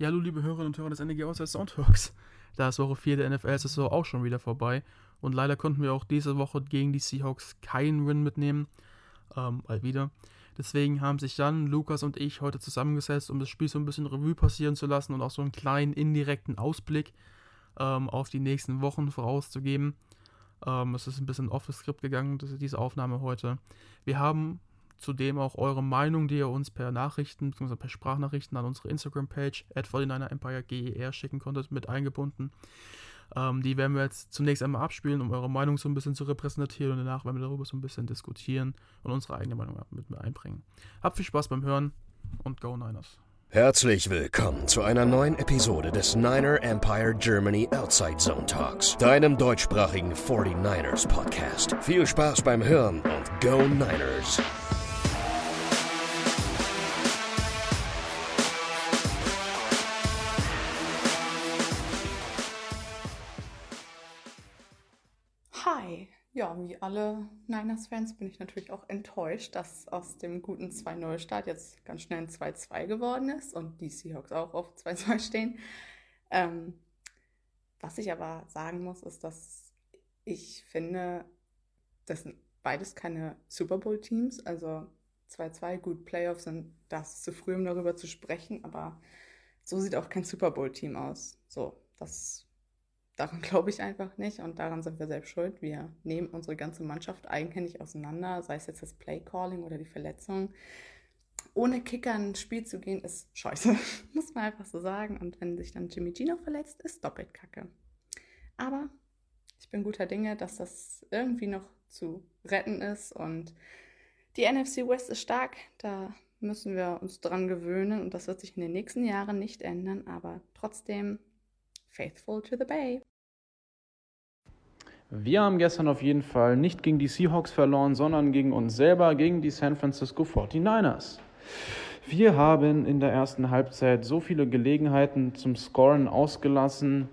Ja, hallo liebe Hörerinnen und Hörer des NEG Außer Soundworks. Da ist Woche 4 der NFL-Saison auch schon wieder vorbei. Und leider konnten wir auch diese Woche gegen die Seahawks keinen Win mitnehmen. Ähm, mal wieder. Deswegen haben sich Jan, Lukas und ich heute zusammengesetzt, um das Spiel so ein bisschen Revue passieren zu lassen und auch so einen kleinen indirekten Ausblick ähm, auf die nächsten Wochen vorauszugeben. Ähm, es ist ein bisschen off the script gegangen, diese Aufnahme heute. Wir haben zudem auch eure Meinung, die ihr uns per Nachrichten bzw. per Sprachnachrichten an unsere Instagram-Page at 49 Empire GER schicken konntet, mit eingebunden. Ähm, die werden wir jetzt zunächst einmal abspielen, um eure Meinung so ein bisschen zu repräsentieren und danach werden wir darüber so ein bisschen diskutieren und unsere eigene Meinung mit einbringen. Habt viel Spaß beim Hören und Go Niners! Herzlich willkommen zu einer neuen Episode des Niner Empire Germany Outside Zone Talks, deinem deutschsprachigen 49ers Podcast. Viel Spaß beim Hören und Go Niners! Wie alle Niners-Fans bin ich natürlich auch enttäuscht, dass aus dem guten 2-0-Start jetzt ganz schnell ein 2-2 geworden ist und die Seahawks auch auf 2-2 stehen. Ähm, was ich aber sagen muss, ist, dass ich finde, das sind beides keine Super Bowl-Teams. Also 2-2, gut, Playoffs sind das zu früh, um darüber zu sprechen, aber so sieht auch kein Super Bowl-Team aus. So, das daran glaube ich einfach nicht und daran sind wir selbst schuld. Wir nehmen unsere ganze Mannschaft eigenhändig auseinander, sei es jetzt das Playcalling oder die Verletzung. Ohne Kicker ins Spiel zu gehen, ist scheiße, muss man einfach so sagen. Und wenn sich dann Jimmy G noch verletzt, ist doppelt kacke. Aber ich bin guter Dinge, dass das irgendwie noch zu retten ist und die NFC West ist stark, da müssen wir uns dran gewöhnen und das wird sich in den nächsten Jahren nicht ändern, aber trotzdem faithful to the Bay. Wir haben gestern auf jeden Fall nicht gegen die Seahawks verloren, sondern gegen uns selber, gegen die San Francisco 49ers. Wir haben in der ersten Halbzeit so viele Gelegenheiten zum Scoren ausgelassen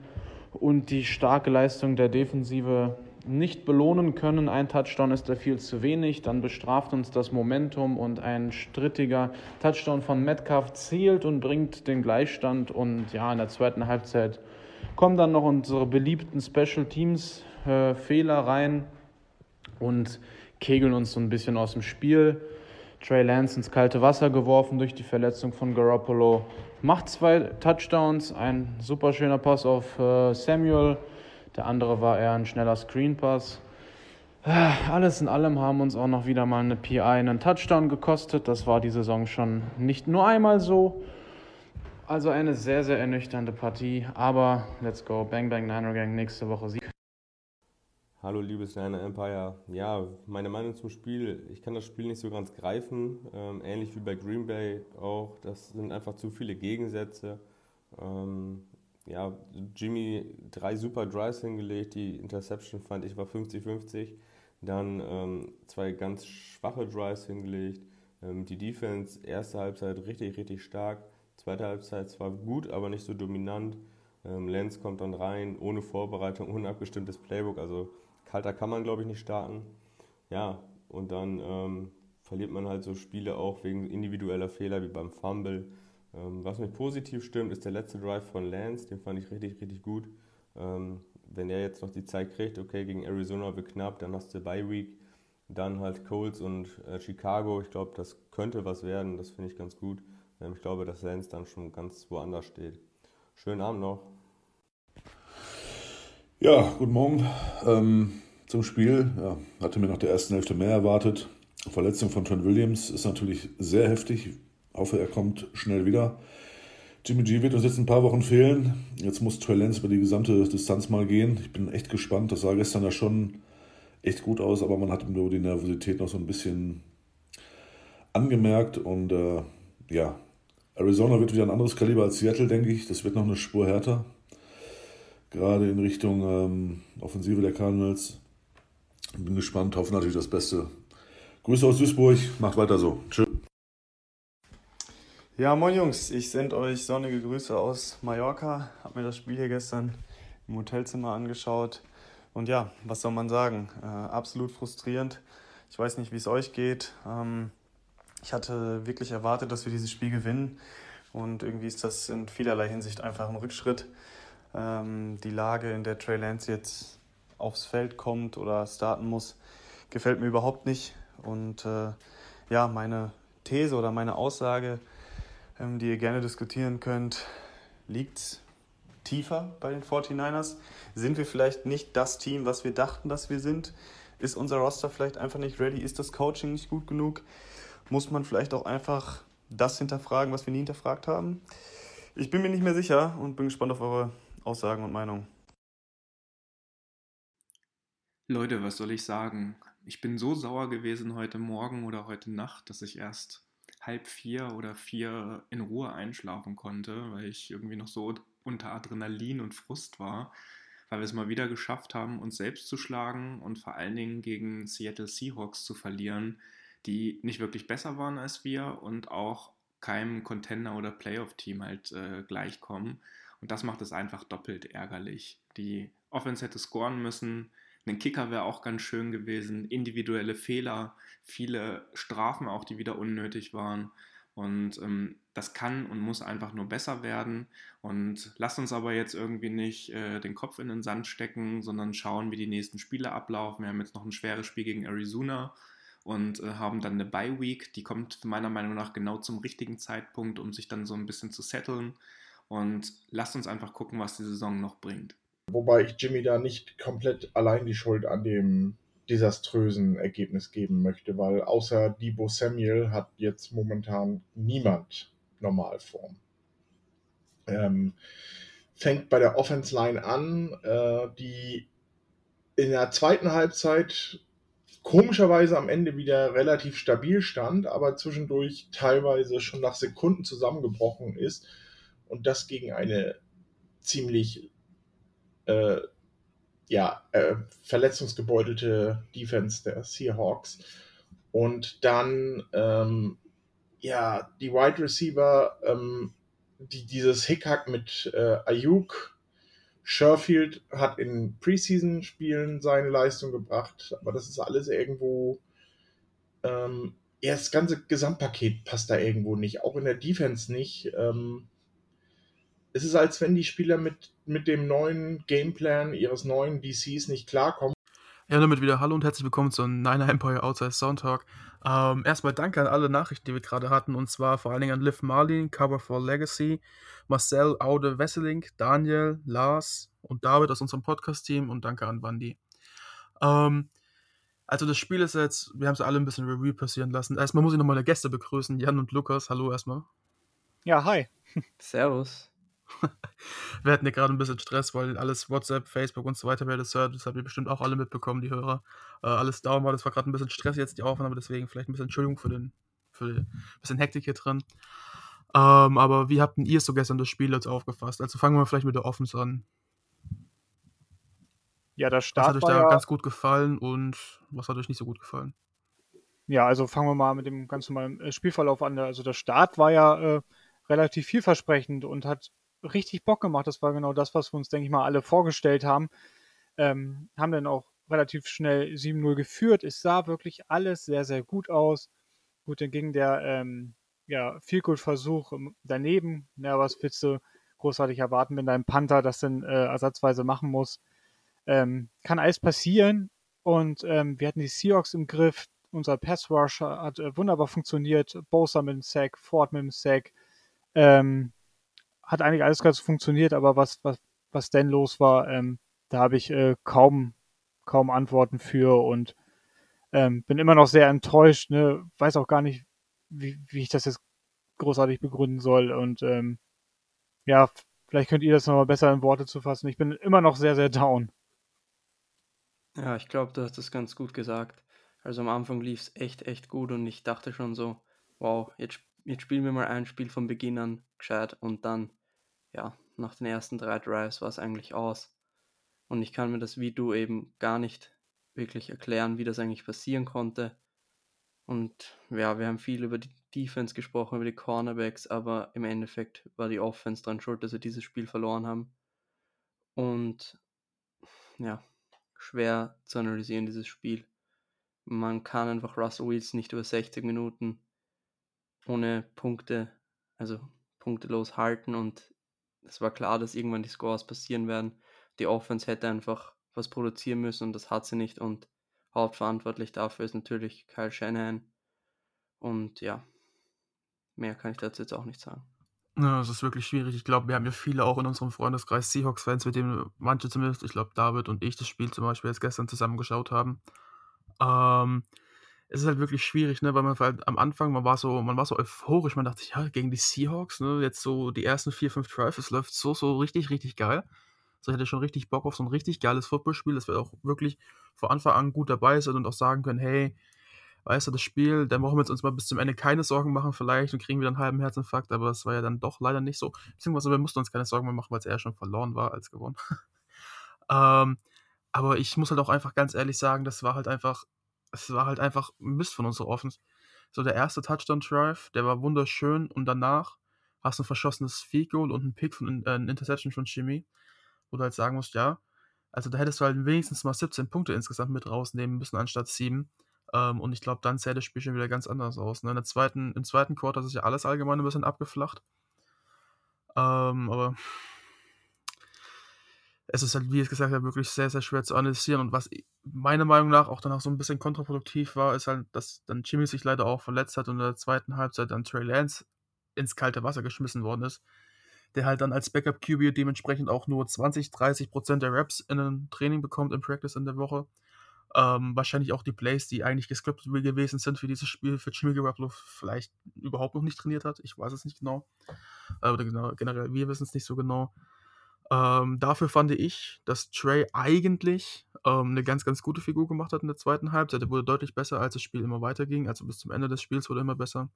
und die starke Leistung der Defensive nicht belohnen können. Ein Touchdown ist da viel zu wenig. Dann bestraft uns das Momentum und ein strittiger Touchdown von Metcalf zählt und bringt den Gleichstand. Und ja, in der zweiten Halbzeit kommen dann noch unsere beliebten Special Teams äh, Fehler rein und kegeln uns so ein bisschen aus dem Spiel. Trey Lance ins kalte Wasser geworfen durch die Verletzung von Garoppolo. Macht zwei Touchdowns, ein super schöner Pass auf äh, Samuel. Der andere war eher ein schneller Screenpass. Äh, alles in allem haben uns auch noch wieder mal eine PI einen Touchdown gekostet. Das war die Saison schon nicht nur einmal so. Also eine sehr, sehr ernüchternde Partie. Aber let's go. Bang Bang Niner Gang nächste Woche Sieg. Hallo liebes Niner Empire. Ja, meine Meinung zum Spiel, ich kann das Spiel nicht so ganz greifen, ähm, ähnlich wie bei Green Bay auch. Das sind einfach zu viele Gegensätze. Ähm, ja, Jimmy drei super Drives hingelegt, die Interception fand ich war 50-50. Dann ähm, zwei ganz schwache Drives hingelegt. Ähm, die Defense, erste Halbzeit richtig, richtig stark. Zweite Halbzeit zwar gut, aber nicht so dominant. Ähm, Lenz kommt dann rein, ohne Vorbereitung, ohne abgestimmtes Playbook. Also kalter kann man, glaube ich, nicht starten. Ja, und dann ähm, verliert man halt so Spiele auch wegen individueller Fehler wie beim Fumble. Ähm, was mich positiv stimmt, ist der letzte Drive von Lance, den fand ich richtig, richtig gut. Ähm, wenn er jetzt noch die Zeit kriegt, okay, gegen Arizona wird knapp, dann hast du Bye Week, dann halt Colts und äh, Chicago. Ich glaube, das könnte was werden, das finde ich ganz gut. Ähm, ich glaube, dass Lance dann schon ganz woanders steht. Schönen Abend noch. Ja, guten Morgen ähm, zum Spiel. Ja, hatte mir nach der ersten Hälfte mehr erwartet. Verletzung von Trent Williams ist natürlich sehr heftig. Hoffe, er kommt schnell wieder. Jimmy G wird uns jetzt ein paar Wochen fehlen. Jetzt muss Trey Lance über die gesamte Distanz mal gehen. Ich bin echt gespannt. Das sah gestern ja schon echt gut aus, aber man hat ihm nur die Nervosität noch so ein bisschen angemerkt. Und äh, ja, Arizona wird wieder ein anderes Kaliber als Seattle, denke ich. Das wird noch eine Spur härter gerade in Richtung ähm, Offensive der Cardinals. Bin gespannt, hoffe natürlich das Beste. Grüße aus Duisburg, macht weiter so. Tschüss. Ja, moin Jungs, ich sende euch sonnige Grüße aus Mallorca. Hab mir das Spiel hier gestern im Hotelzimmer angeschaut. Und ja, was soll man sagen? Äh, absolut frustrierend. Ich weiß nicht, wie es euch geht. Ähm, ich hatte wirklich erwartet, dass wir dieses Spiel gewinnen. Und irgendwie ist das in vielerlei Hinsicht einfach ein Rückschritt. Ähm, die Lage, in der Trey Lance jetzt aufs Feld kommt oder starten muss, gefällt mir überhaupt nicht. Und äh, ja, meine These oder meine Aussage, ähm, die ihr gerne diskutieren könnt, liegt tiefer bei den 49ers? Sind wir vielleicht nicht das Team, was wir dachten, dass wir sind? Ist unser Roster vielleicht einfach nicht ready? Ist das Coaching nicht gut genug? Muss man vielleicht auch einfach das hinterfragen, was wir nie hinterfragt haben? Ich bin mir nicht mehr sicher und bin gespannt auf eure Aussagen und Meinungen. Leute, was soll ich sagen? Ich bin so sauer gewesen heute Morgen oder heute Nacht, dass ich erst halb vier oder vier in Ruhe einschlafen konnte, weil ich irgendwie noch so unter Adrenalin und Frust war, weil wir es mal wieder geschafft haben, uns selbst zu schlagen und vor allen Dingen gegen Seattle Seahawks zu verlieren, die nicht wirklich besser waren als wir und auch keinem Contender oder Playoff-Team halt äh, gleichkommen. Und das macht es einfach doppelt ärgerlich. Die Offense hätte scoren müssen, ein Kicker wäre auch ganz schön gewesen, individuelle Fehler, viele Strafen auch, die wieder unnötig waren. Und ähm, das kann und muss einfach nur besser werden. Und lasst uns aber jetzt irgendwie nicht äh, den Kopf in den Sand stecken, sondern schauen, wie die nächsten Spiele ablaufen. Wir haben jetzt noch ein schweres Spiel gegen Arizona und äh, haben dann eine Bye Week. Die kommt meiner Meinung nach genau zum richtigen Zeitpunkt, um sich dann so ein bisschen zu setteln. Und lasst uns einfach gucken, was die Saison noch bringt. Wobei ich Jimmy da nicht komplett allein die Schuld an dem desaströsen Ergebnis geben möchte, weil außer Debo Samuel hat jetzt momentan niemand Normalform. Ähm, fängt bei der Offense Line an, äh, die in der zweiten Halbzeit komischerweise am Ende wieder relativ stabil stand, aber zwischendurch teilweise schon nach Sekunden zusammengebrochen ist und das gegen eine ziemlich äh, ja, äh, verletzungsgebeutelte Defense der Seahawks. Und dann, ähm, ja, die Wide Receiver, ähm, die, dieses Hickhack mit äh, Ayuk, Sherfield hat in Preseason-Spielen seine Leistung gebracht, aber das ist alles irgendwo, ähm, ja, das ganze Gesamtpaket passt da irgendwo nicht, auch in der Defense nicht. Ähm, es ist, als wenn die Spieler mit, mit dem neuen Gameplan ihres neuen DCs nicht klarkommen. Ja, damit wieder Hallo und herzlich willkommen zu Niner Empire Outside Soundtalk. Ähm, erstmal danke an alle Nachrichten, die wir gerade hatten, und zwar vor allen Dingen an Liv Marlin, Cover for Legacy, Marcel Aude Wesseling, Daniel, Lars und David aus unserem Podcast-Team und danke an Bandi. Ähm, also das Spiel ist jetzt, wir haben es alle ein bisschen Review passieren lassen. Erstmal muss ich noch meine Gäste begrüßen, Jan und Lukas. Hallo erstmal. Ja, hi. Servus. Wir hatten ja gerade ein bisschen Stress, weil alles WhatsApp, Facebook und so weiter wer das hört. Das habt ihr bestimmt auch alle mitbekommen, die Hörer. Äh, alles down war. Das war gerade ein bisschen Stress jetzt, die Aufnahme. Deswegen vielleicht ein bisschen Entschuldigung für den für ein bisschen Hektik hier drin. Ähm, aber wie habt ihr so gestern das Spiel jetzt aufgefasst? Also fangen wir vielleicht mit der Offense an. Ja, der Start was hat euch da ja ganz gut gefallen und was hat euch nicht so gut gefallen? Ja, also fangen wir mal mit dem ganz normalen äh, Spielverlauf an. Also der Start war ja äh, relativ vielversprechend und hat richtig Bock gemacht. Das war genau das, was wir uns, denke ich mal, alle vorgestellt haben. Ähm, haben dann auch relativ schnell 7-0 geführt. Es sah wirklich alles sehr, sehr gut aus. Gut, dann ging der ähm, ja, Vielgut-Versuch daneben. Ja, was willst du großartig erwarten, wenn dein Panther das dann äh, ersatzweise machen muss? Ähm, kann alles passieren. Und ähm, wir hatten die Seahawks im Griff. Unser Pass Rush hat äh, wunderbar funktioniert. Bosa mit dem Sack, Ford mit dem Sack. Ähm, hat eigentlich alles ganz funktioniert, aber was, was, was denn los war, ähm, da habe ich äh, kaum, kaum Antworten für und ähm, bin immer noch sehr enttäuscht, ne? weiß auch gar nicht, wie, wie ich das jetzt großartig begründen soll und ähm, ja, vielleicht könnt ihr das nochmal besser in Worte zu fassen. Ich bin immer noch sehr, sehr down. Ja, ich glaube, du hast das ganz gut gesagt. Also am Anfang lief es echt, echt gut und ich dachte schon so, wow, jetzt jetzt spielen wir mal ein Spiel von Beginn an gescheit und dann, ja, nach den ersten drei Drives war es eigentlich aus. Und ich kann mir das wie du eben gar nicht wirklich erklären, wie das eigentlich passieren konnte. Und ja, wir haben viel über die Defense gesprochen, über die Cornerbacks, aber im Endeffekt war die Offense dran schuld, dass wir dieses Spiel verloren haben. Und ja, schwer zu analysieren, dieses Spiel. Man kann einfach Russell Wilson nicht über 60 Minuten ohne Punkte, also punktelos halten und es war klar, dass irgendwann die Scores passieren werden. Die Offense hätte einfach was produzieren müssen und das hat sie nicht und hauptverantwortlich dafür ist natürlich Kyle Shanahan. Und ja, mehr kann ich dazu jetzt auch nicht sagen. Ja, es ist wirklich schwierig. Ich glaube, wir haben ja viele auch in unserem Freundeskreis Seahawks-Fans, mit denen manche zumindest, ich glaube, David und ich das Spiel zum Beispiel jetzt gestern zusammengeschaut haben. Ähm, es ist halt wirklich schwierig, ne, weil man halt am Anfang, man war so, man war so euphorisch, man dachte ja, gegen die Seahawks, ne, jetzt so die ersten vier, fünf Drives, es läuft so, so richtig, richtig geil. So, ich hatte schon richtig Bock auf so ein richtig geiles Footballspiel, dass wir auch wirklich von Anfang an gut dabei sind und auch sagen können, hey, weißt du, das Spiel, dann brauchen wir uns mal bis zum Ende keine Sorgen machen vielleicht und kriegen wieder einen halben Herzinfarkt, aber das war ja dann doch leider nicht so. Beziehungsweise wir mussten uns keine Sorgen mehr machen, weil es eher schon verloren war als gewonnen. ähm, aber ich muss halt auch einfach ganz ehrlich sagen, das war halt einfach es war halt einfach Mist von unserer Offense. So der erste Touchdown-Drive, der war wunderschön und danach hast du ein verschossenes Field Goal und ein Pick von äh, ein Interception von Jimmy, wo du halt sagen musst, ja, also da hättest du halt wenigstens mal 17 Punkte insgesamt mit rausnehmen müssen anstatt 7. Ähm, und ich glaube, dann sähe das Spiel schon wieder ganz anders aus. Ne? In der zweiten, Im zweiten Quarter ist ja alles allgemein ein bisschen abgeflacht. Ähm, aber es ist halt, wie ich gesagt habe, wirklich sehr, sehr schwer zu analysieren. Und was meiner Meinung nach auch danach so ein bisschen kontraproduktiv war, ist halt, dass dann Jimmy sich leider auch verletzt hat und in der zweiten Halbzeit dann Trey Lance ins kalte Wasser geschmissen worden ist. Der halt dann als Backup QB dementsprechend auch nur 20, 30 Prozent der Raps in einem Training bekommt im Practice in der Woche. Ähm, wahrscheinlich auch die Plays, die eigentlich gescriptet gewesen sind für dieses Spiel, für Jimmy Garoppolo vielleicht überhaupt noch nicht trainiert hat. Ich weiß es nicht genau. Äh, oder genau, generell, wir wissen es nicht so genau. Ähm, dafür fand ich, dass Trey eigentlich ähm, eine ganz, ganz gute Figur gemacht hat in der zweiten Halbzeit. Er wurde deutlich besser, als das Spiel immer weiterging. Also bis zum Ende des Spiels wurde er immer besser.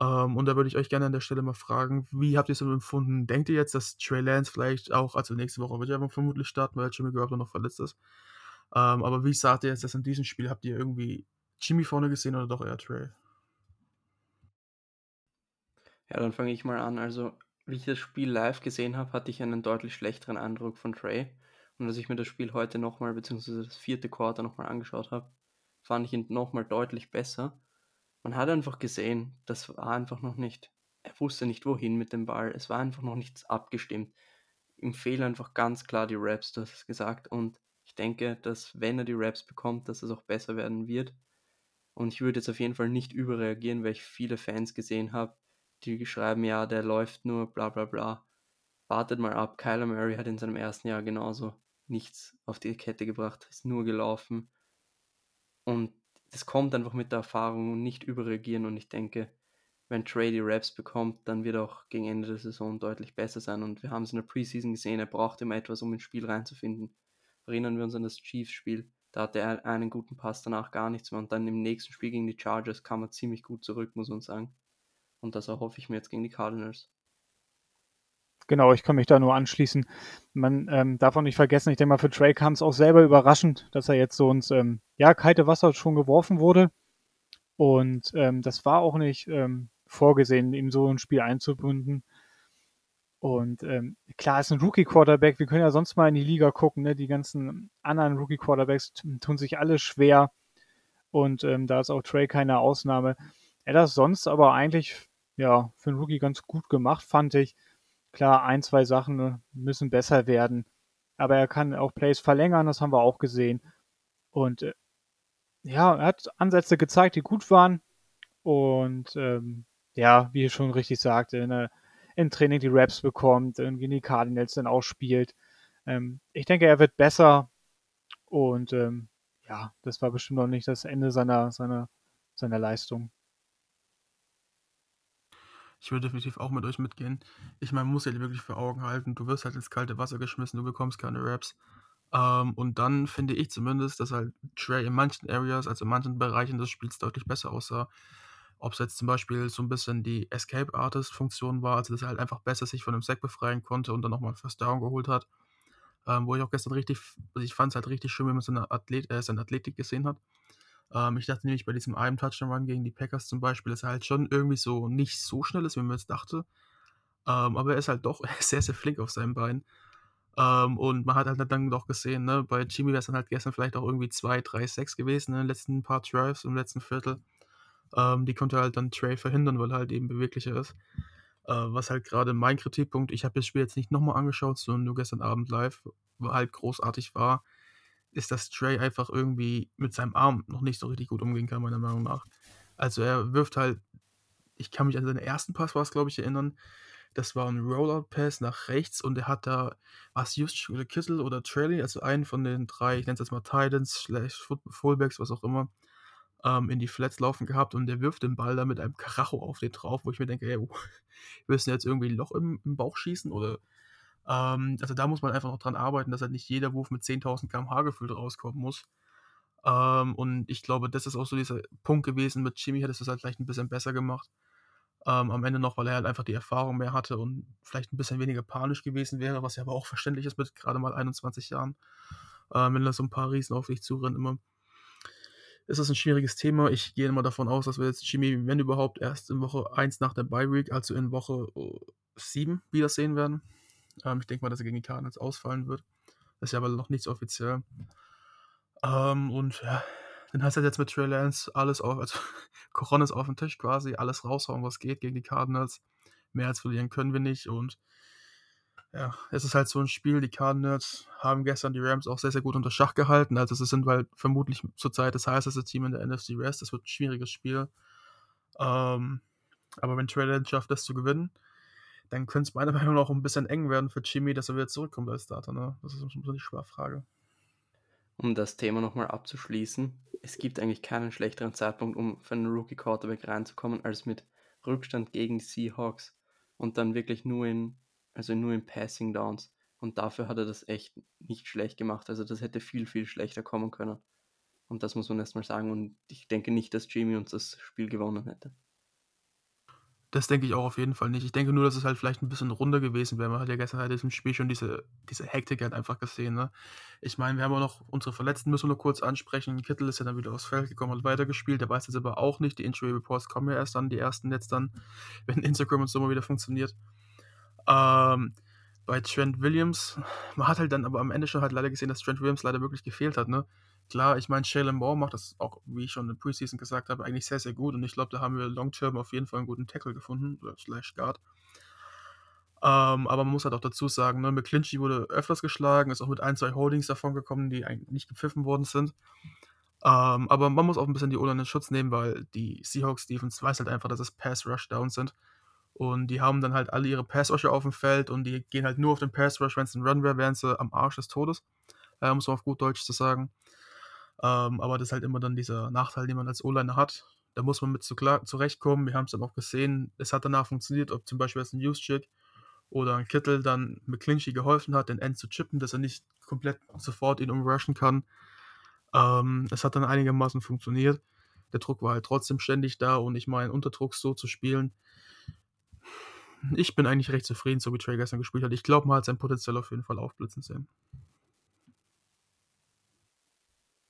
Ähm, und da würde ich euch gerne an der Stelle mal fragen, wie habt ihr es empfunden? Denkt ihr jetzt, dass Trey Lance vielleicht auch, also nächste Woche wird er vermutlich starten, weil Jimmy Garoppolo noch verletzt ist. Ähm, aber wie sagt ihr jetzt, dass in diesem Spiel habt ihr irgendwie Jimmy vorne gesehen oder doch eher Trey? Ja, dann fange ich mal an. Also wie ich das Spiel live gesehen habe, hatte ich einen deutlich schlechteren Eindruck von Trey. Und als ich mir das Spiel heute nochmal, beziehungsweise das vierte Quarter nochmal angeschaut habe, fand ich ihn nochmal deutlich besser. Man hat einfach gesehen, das war einfach noch nicht, er wusste nicht wohin mit dem Ball, es war einfach noch nichts abgestimmt. Ihm fehlen einfach ganz klar die Raps, du hast es gesagt. Und ich denke, dass wenn er die Raps bekommt, dass es auch besser werden wird. Und ich würde jetzt auf jeden Fall nicht überreagieren, weil ich viele Fans gesehen habe, die schreiben, ja, der läuft nur, bla bla bla. Wartet mal ab, Kyler Murray hat in seinem ersten Jahr genauso nichts auf die Kette gebracht, ist nur gelaufen. Und das kommt einfach mit der Erfahrung und nicht überreagieren. Und ich denke, wenn Trey die Raps bekommt, dann wird er auch gegen Ende der Saison deutlich besser sein. Und wir haben es in der Preseason gesehen, er braucht immer etwas, um ins Spiel reinzufinden. Erinnern wir uns an das Chiefs-Spiel. Da hatte er einen guten Pass, danach gar nichts mehr. Und dann im nächsten Spiel gegen die Chargers kam er ziemlich gut zurück, muss man sagen. Und das erhoffe ich mir jetzt gegen die Cardinals. Genau, ich kann mich da nur anschließen. Man ähm, darf auch nicht vergessen, ich denke mal, für Trey kam es auch selber überraschend, dass er jetzt so ins ähm, ja, kalte Wasser schon geworfen wurde. Und ähm, das war auch nicht ähm, vorgesehen, ihm so ein Spiel einzubinden. Und ähm, klar, ist ein Rookie-Quarterback. Wir können ja sonst mal in die Liga gucken. Ne? Die ganzen anderen Rookie-Quarterbacks tun sich alle schwer. Und ähm, da ist auch Trey keine Ausnahme. Er hat das sonst aber eigentlich ja, für einen Rookie ganz gut gemacht, fand ich. Klar, ein, zwei Sachen ne, müssen besser werden. Aber er kann auch Plays verlängern, das haben wir auch gesehen. Und äh, ja, er hat Ansätze gezeigt, die gut waren. Und ähm, ja, wie ihr schon richtig sagte, in, ne, im Training die Raps bekommt, irgendwie die Cardinals dann auch spielt. Ähm, ich denke, er wird besser. Und ähm, ja, das war bestimmt noch nicht das Ende seiner, seiner, seiner Leistung. Ich würde definitiv auch mit euch mitgehen. Ich meine, man muss ja wirklich vor Augen halten, du wirst halt ins kalte Wasser geschmissen, du bekommst keine Raps. Ähm, und dann finde ich zumindest, dass halt Trey in manchen Areas, also in manchen Bereichen des Spiels deutlich besser aussah. Ob es jetzt zum Beispiel so ein bisschen die Escape Artist Funktion war, also dass er halt einfach besser sich von dem Sack befreien konnte und dann nochmal First Down geholt hat. Ähm, wo ich auch gestern richtig, also ich fand es halt richtig schön, wenn man seine, Athlet, äh, seine Athletik gesehen hat. Ähm, ich dachte nämlich bei diesem einen Touchdown-Run gegen die Packers zum Beispiel, dass er halt schon irgendwie so nicht so schnell ist, wie man jetzt dachte. Ähm, aber er ist halt doch sehr, sehr flink auf seinem Bein. Ähm, und man hat halt dann doch gesehen, ne, bei Jimmy wäre es dann halt gestern vielleicht auch irgendwie 2, 3, 6 gewesen in den letzten paar Drives im letzten Viertel. Ähm, die konnte halt dann Trey verhindern, weil er halt eben beweglicher ist. Äh, was halt gerade mein Kritikpunkt, ich habe das Spiel jetzt nicht nochmal angeschaut, sondern nur gestern Abend live, halt großartig war, ist, dass Trey einfach irgendwie mit seinem Arm noch nicht so richtig gut umgehen kann, meiner Meinung nach. Also er wirft halt, ich kann mich an seinen ersten Pass war es, glaube ich, erinnern. Das war ein Rollout-Pass nach rechts und er hat da, was Just oder Kittle oder Trailing, also einen von den drei, ich nenne es jetzt mal Titans, slash Fullbacks, was auch immer, ähm, in die Flats laufen gehabt und der wirft den Ball da mit einem Karacho auf den drauf, wo ich mir denke, ey, willst du jetzt irgendwie ein Loch im, im Bauch schießen oder ähm, also da muss man einfach noch dran arbeiten, dass halt nicht jeder Wurf mit 10.000 km/h gefühlt rauskommen muss. Ähm, und ich glaube, das ist auch so dieser Punkt gewesen. Mit Jimmy hätte es das halt vielleicht ein bisschen besser gemacht. Ähm, am Ende noch, weil er halt einfach die Erfahrung mehr hatte und vielleicht ein bisschen weniger panisch gewesen wäre, was ja aber auch verständlich ist mit gerade mal 21 Jahren. Ähm, wenn da so ein paar Riesen auf dich zurennen immer. Ist das ein schwieriges Thema. Ich gehe immer davon aus, dass wir jetzt Jimmy, wenn überhaupt, erst in Woche 1 nach der Bye Week, also in Woche 7 wiedersehen werden. Ähm, ich denke mal, dass er gegen die Cardinals ausfallen wird. Das ist ja aber noch nichts offiziell. Ähm, und ja, dann heißt das jetzt mit Trey Lance alles auf, also Coronas auf den Tisch quasi, alles raushauen, was geht gegen die Cardinals. Mehr als verlieren können wir nicht und ja, es ist halt so ein Spiel. Die Cardinals haben gestern die Rams auch sehr, sehr gut unter Schach gehalten. Also, es sind halt vermutlich zurzeit das heißeste Team in der NFC West. Das wird ein schwieriges Spiel. Ähm, aber wenn Trey Lance schafft, das zu gewinnen, dann könnte es meiner Meinung nach auch ein bisschen eng werden für Jimmy, dass er wieder zurückkommt als Starter. Ne? Das ist so die Frage. Um das Thema nochmal abzuschließen, es gibt eigentlich keinen schlechteren Zeitpunkt, um für einen Rookie Quarterback reinzukommen, als mit Rückstand gegen die Seahawks und dann wirklich nur in, also nur in Passing Downs. Und dafür hat er das echt nicht schlecht gemacht. Also das hätte viel, viel schlechter kommen können. Und das muss man erstmal sagen. Und ich denke nicht, dass Jimmy uns das Spiel gewonnen hätte. Das denke ich auch auf jeden Fall nicht. Ich denke nur, dass es halt vielleicht ein bisschen runder gewesen wäre. Man hat ja gestern halt im Spiel schon diese, diese Hektik halt einfach gesehen. Ne? Ich meine, wir haben auch noch unsere Verletzten, müssen wir nur kurz ansprechen. Kittel ist ja dann wieder aufs Feld gekommen, hat weitergespielt. Der weiß jetzt aber auch nicht. Die Injury Reports kommen ja erst dann, die ersten jetzt dann, wenn Instagram und so mal wieder funktioniert. Ähm, bei Trent Williams, man hat halt dann aber am Ende schon halt leider gesehen, dass Trent Williams leider wirklich gefehlt hat. Ne? Klar, ich meine, Shaylen Moore macht das auch, wie ich schon in Preseason gesagt habe, eigentlich sehr, sehr gut. Und ich glaube, da haben wir long-term auf jeden Fall einen guten Tackle gefunden, oder slash Guard. Ähm, aber man muss halt auch dazu sagen, ne, McClinchy wurde öfters geschlagen, ist auch mit ein, zwei Holdings davon gekommen, die eigentlich nicht gepfiffen worden sind. Ähm, aber man muss auch ein bisschen die Ola in Schutz nehmen, weil die Seahawks Defense weiß halt einfach, dass es Pass-Rush-Downs sind. Und die haben dann halt alle ihre Pass-Rusher auf dem Feld und die gehen halt nur auf den Pass-Rush. Wenn es ein Run wäre, wären sie am Arsch des Todes. Äh, muss man auf gut Deutsch zu sagen. Ähm, aber das ist halt immer dann dieser Nachteil, den man als O-Liner hat. Da muss man mit zu klar, zurechtkommen. Wir haben es dann auch gesehen. Es hat danach funktioniert, ob zum Beispiel jetzt ein Juszczyk oder ein Kittel dann mit Clinchy geholfen hat, den End zu chippen, dass er nicht komplett sofort ihn umrushen kann. Ähm, es hat dann einigermaßen funktioniert. Der Druck war halt trotzdem ständig da und ich meine, unter Druck so zu spielen. Ich bin eigentlich recht zufrieden, so wie Trey gestern gespielt hat. Ich glaube, man hat sein Potenzial auf jeden Fall aufblitzen sehen.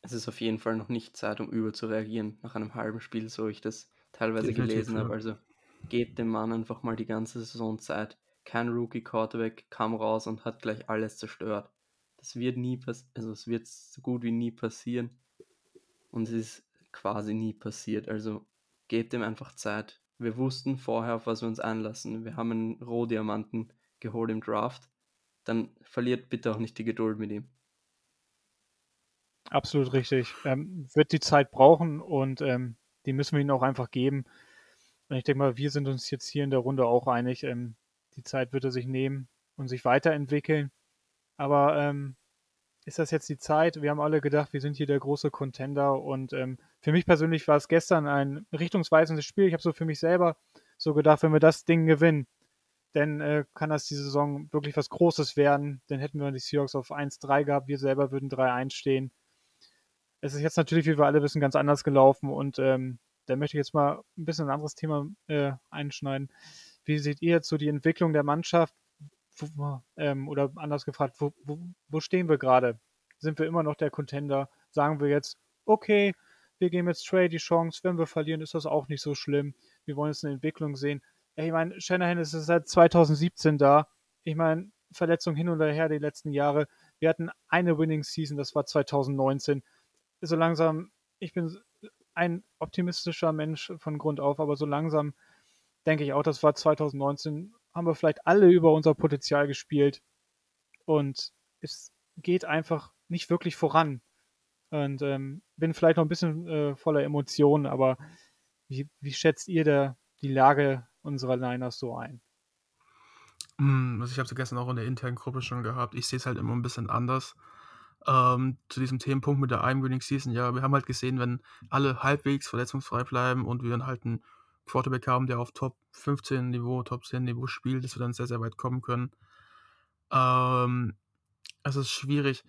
Es ist auf jeden Fall noch nicht Zeit, um überzureagieren nach einem halben Spiel, so ich das teilweise Definitiv, gelesen ja. habe. Also gebt dem Mann einfach mal die ganze Saison Zeit. Kein Rookie Quarterback kam raus und hat gleich alles zerstört. Das wird nie passieren, also es wird so gut wie nie passieren. Und es ist quasi nie passiert. Also gebt ihm einfach Zeit. Wir wussten vorher, auf was wir uns einlassen. Wir haben einen Rohdiamanten geholt im Draft. Dann verliert bitte auch nicht die Geduld mit ihm. Absolut richtig. Ähm, wird die Zeit brauchen und ähm, die müssen wir ihnen auch einfach geben. Und ich denke mal, wir sind uns jetzt hier in der Runde auch einig. Ähm, die Zeit wird er sich nehmen und sich weiterentwickeln. Aber ähm, ist das jetzt die Zeit? Wir haben alle gedacht, wir sind hier der große Contender. Und ähm, für mich persönlich war es gestern ein richtungsweisendes Spiel. Ich habe so für mich selber so gedacht, wenn wir das Ding gewinnen, dann äh, kann das die Saison wirklich was Großes werden. Dann hätten wir die Seahawks auf 1-3 gehabt, wir selber würden 3-1 stehen. Es ist jetzt natürlich, wie wir alle wissen, ganz anders gelaufen und ähm, da möchte ich jetzt mal ein bisschen ein anderes Thema äh, einschneiden. Wie seht ihr jetzt so die Entwicklung der Mannschaft? Wo, ähm, oder anders gefragt, wo, wo, wo stehen wir gerade? Sind wir immer noch der Contender? Sagen wir jetzt, okay, wir geben jetzt Trey die Chance, wenn wir verlieren, ist das auch nicht so schlimm. Wir wollen jetzt eine Entwicklung sehen. Ich meine, Shanahan ist seit 2017 da. Ich meine, Verletzung hin und her die letzten Jahre. Wir hatten eine Winning Season, das war 2019 so langsam, ich bin ein optimistischer Mensch von Grund auf, aber so langsam denke ich auch, das war 2019, haben wir vielleicht alle über unser Potenzial gespielt und es geht einfach nicht wirklich voran. Und ähm, bin vielleicht noch ein bisschen äh, voller Emotionen, aber wie, wie schätzt ihr da die Lage unserer Niners so ein? Hm, also ich habe es gestern auch in der internen Gruppe schon gehabt. Ich sehe es halt immer ein bisschen anders. Ähm, zu diesem Themenpunkt mit der Winning Season, ja, wir haben halt gesehen, wenn alle halbwegs verletzungsfrei bleiben und wir dann halt einen Quarterback haben, der auf Top 15 Niveau, Top 10 Niveau spielt, dass wir dann sehr, sehr weit kommen können. Ähm, es ist schwierig.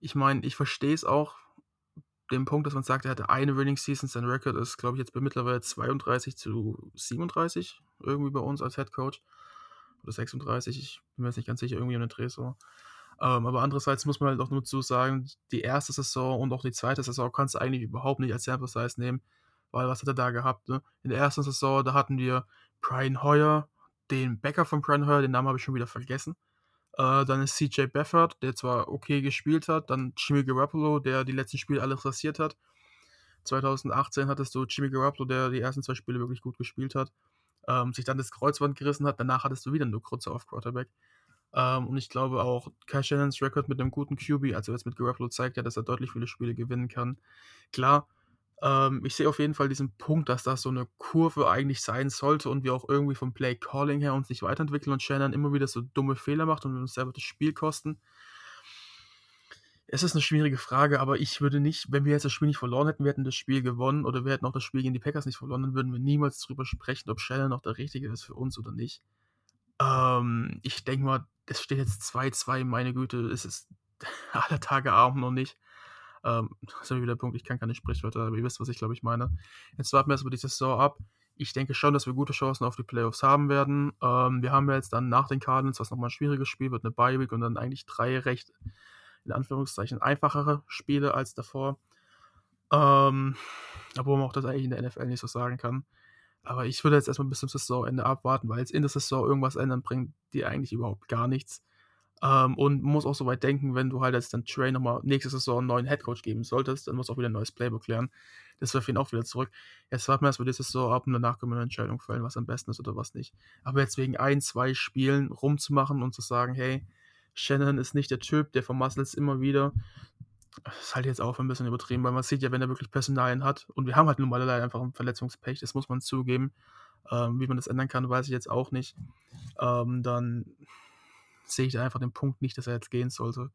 Ich meine, ich verstehe es auch, den Punkt, dass man sagt, er hatte eine Winning Season, sein Record ist, glaube ich, jetzt bei mittlerweile 32 zu 37, irgendwie bei uns als Head Coach. Oder 36, ich bin mir jetzt nicht ganz sicher, irgendwie in der Dreh so. Ähm, aber andererseits muss man halt auch nur zu sagen, die erste Saison und auch die zweite Saison kannst du eigentlich überhaupt nicht als Sample Size nehmen, weil was hat er da gehabt? Ne? In der ersten Saison, da hatten wir Brian Hoyer, den Bäcker von Brian Hoyer, den Namen habe ich schon wieder vergessen. Äh, dann ist CJ Beffert, der zwar okay gespielt hat. Dann Jimmy Garoppolo, der die letzten Spiele alles rasiert hat. 2018 hattest du Jimmy Garoppolo, der die ersten zwei Spiele wirklich gut gespielt hat. Ähm, sich dann das Kreuzband gerissen hat. Danach hattest du wieder nur kurze auf Quarterback. Ähm, und ich glaube auch, Kai Shannons Rekord mit einem guten QB, also jetzt mit Garoppolo, zeigt ja, dass er deutlich viele Spiele gewinnen kann. Klar, ähm, ich sehe auf jeden Fall diesen Punkt, dass das so eine Kurve eigentlich sein sollte und wir auch irgendwie vom Play Calling her uns nicht weiterentwickeln und Shannon immer wieder so dumme Fehler macht und uns selber das Spiel kosten. Es ist eine schwierige Frage, aber ich würde nicht, wenn wir jetzt das Spiel nicht verloren hätten, wir hätten das Spiel gewonnen oder wir hätten auch das Spiel gegen die Packers nicht verloren, dann würden wir niemals darüber sprechen, ob Shannon noch der Richtige ist für uns oder nicht. Ähm, ich denke mal, es steht jetzt 2-2, meine Güte, es ist aller Tage Abend noch nicht. Ähm, das ist wieder der Punkt, ich kann keine Sprichwörter, aber ihr wisst, was ich glaube ich meine. Jetzt warten wir erstmal die Saison ab. Ich denke schon, dass wir gute Chancen auf die Playoffs haben werden. Ähm, wir haben ja jetzt dann nach den Cardinals, was nochmal ein schwieriges Spiel wird, eine Bye-Week und dann eigentlich drei recht, in Anführungszeichen, einfachere Spiele als davor. Ähm, obwohl man auch das eigentlich in der NFL nicht so sagen kann. Aber ich würde jetzt erstmal bis zum Saisonende abwarten, weil jetzt in der Saison irgendwas ändern bringt die eigentlich überhaupt gar nichts. Ähm, und muss auch so weit denken, wenn du halt jetzt dann Trey nochmal nächste Saison einen neuen Headcoach geben solltest, dann muss auch wieder ein neues Playbook lernen. Das wirft ihn auch wieder zurück. Jetzt warten wir erstmal die Saison ab und danach können wir eine Entscheidung fällen, was am besten ist oder was nicht. Aber jetzt wegen ein, zwei Spielen rumzumachen und zu sagen, hey, Shannon ist nicht der Typ, der von Muscles immer wieder. Das ist halt jetzt auch ein bisschen übertrieben, weil man sieht ja, wenn er wirklich Personalien hat, und wir haben halt nun mal einfach ein Verletzungspech, das muss man zugeben. Ähm, wie man das ändern kann, weiß ich jetzt auch nicht. Ähm, dann sehe ich einfach den Punkt nicht, dass er jetzt gehen sollte.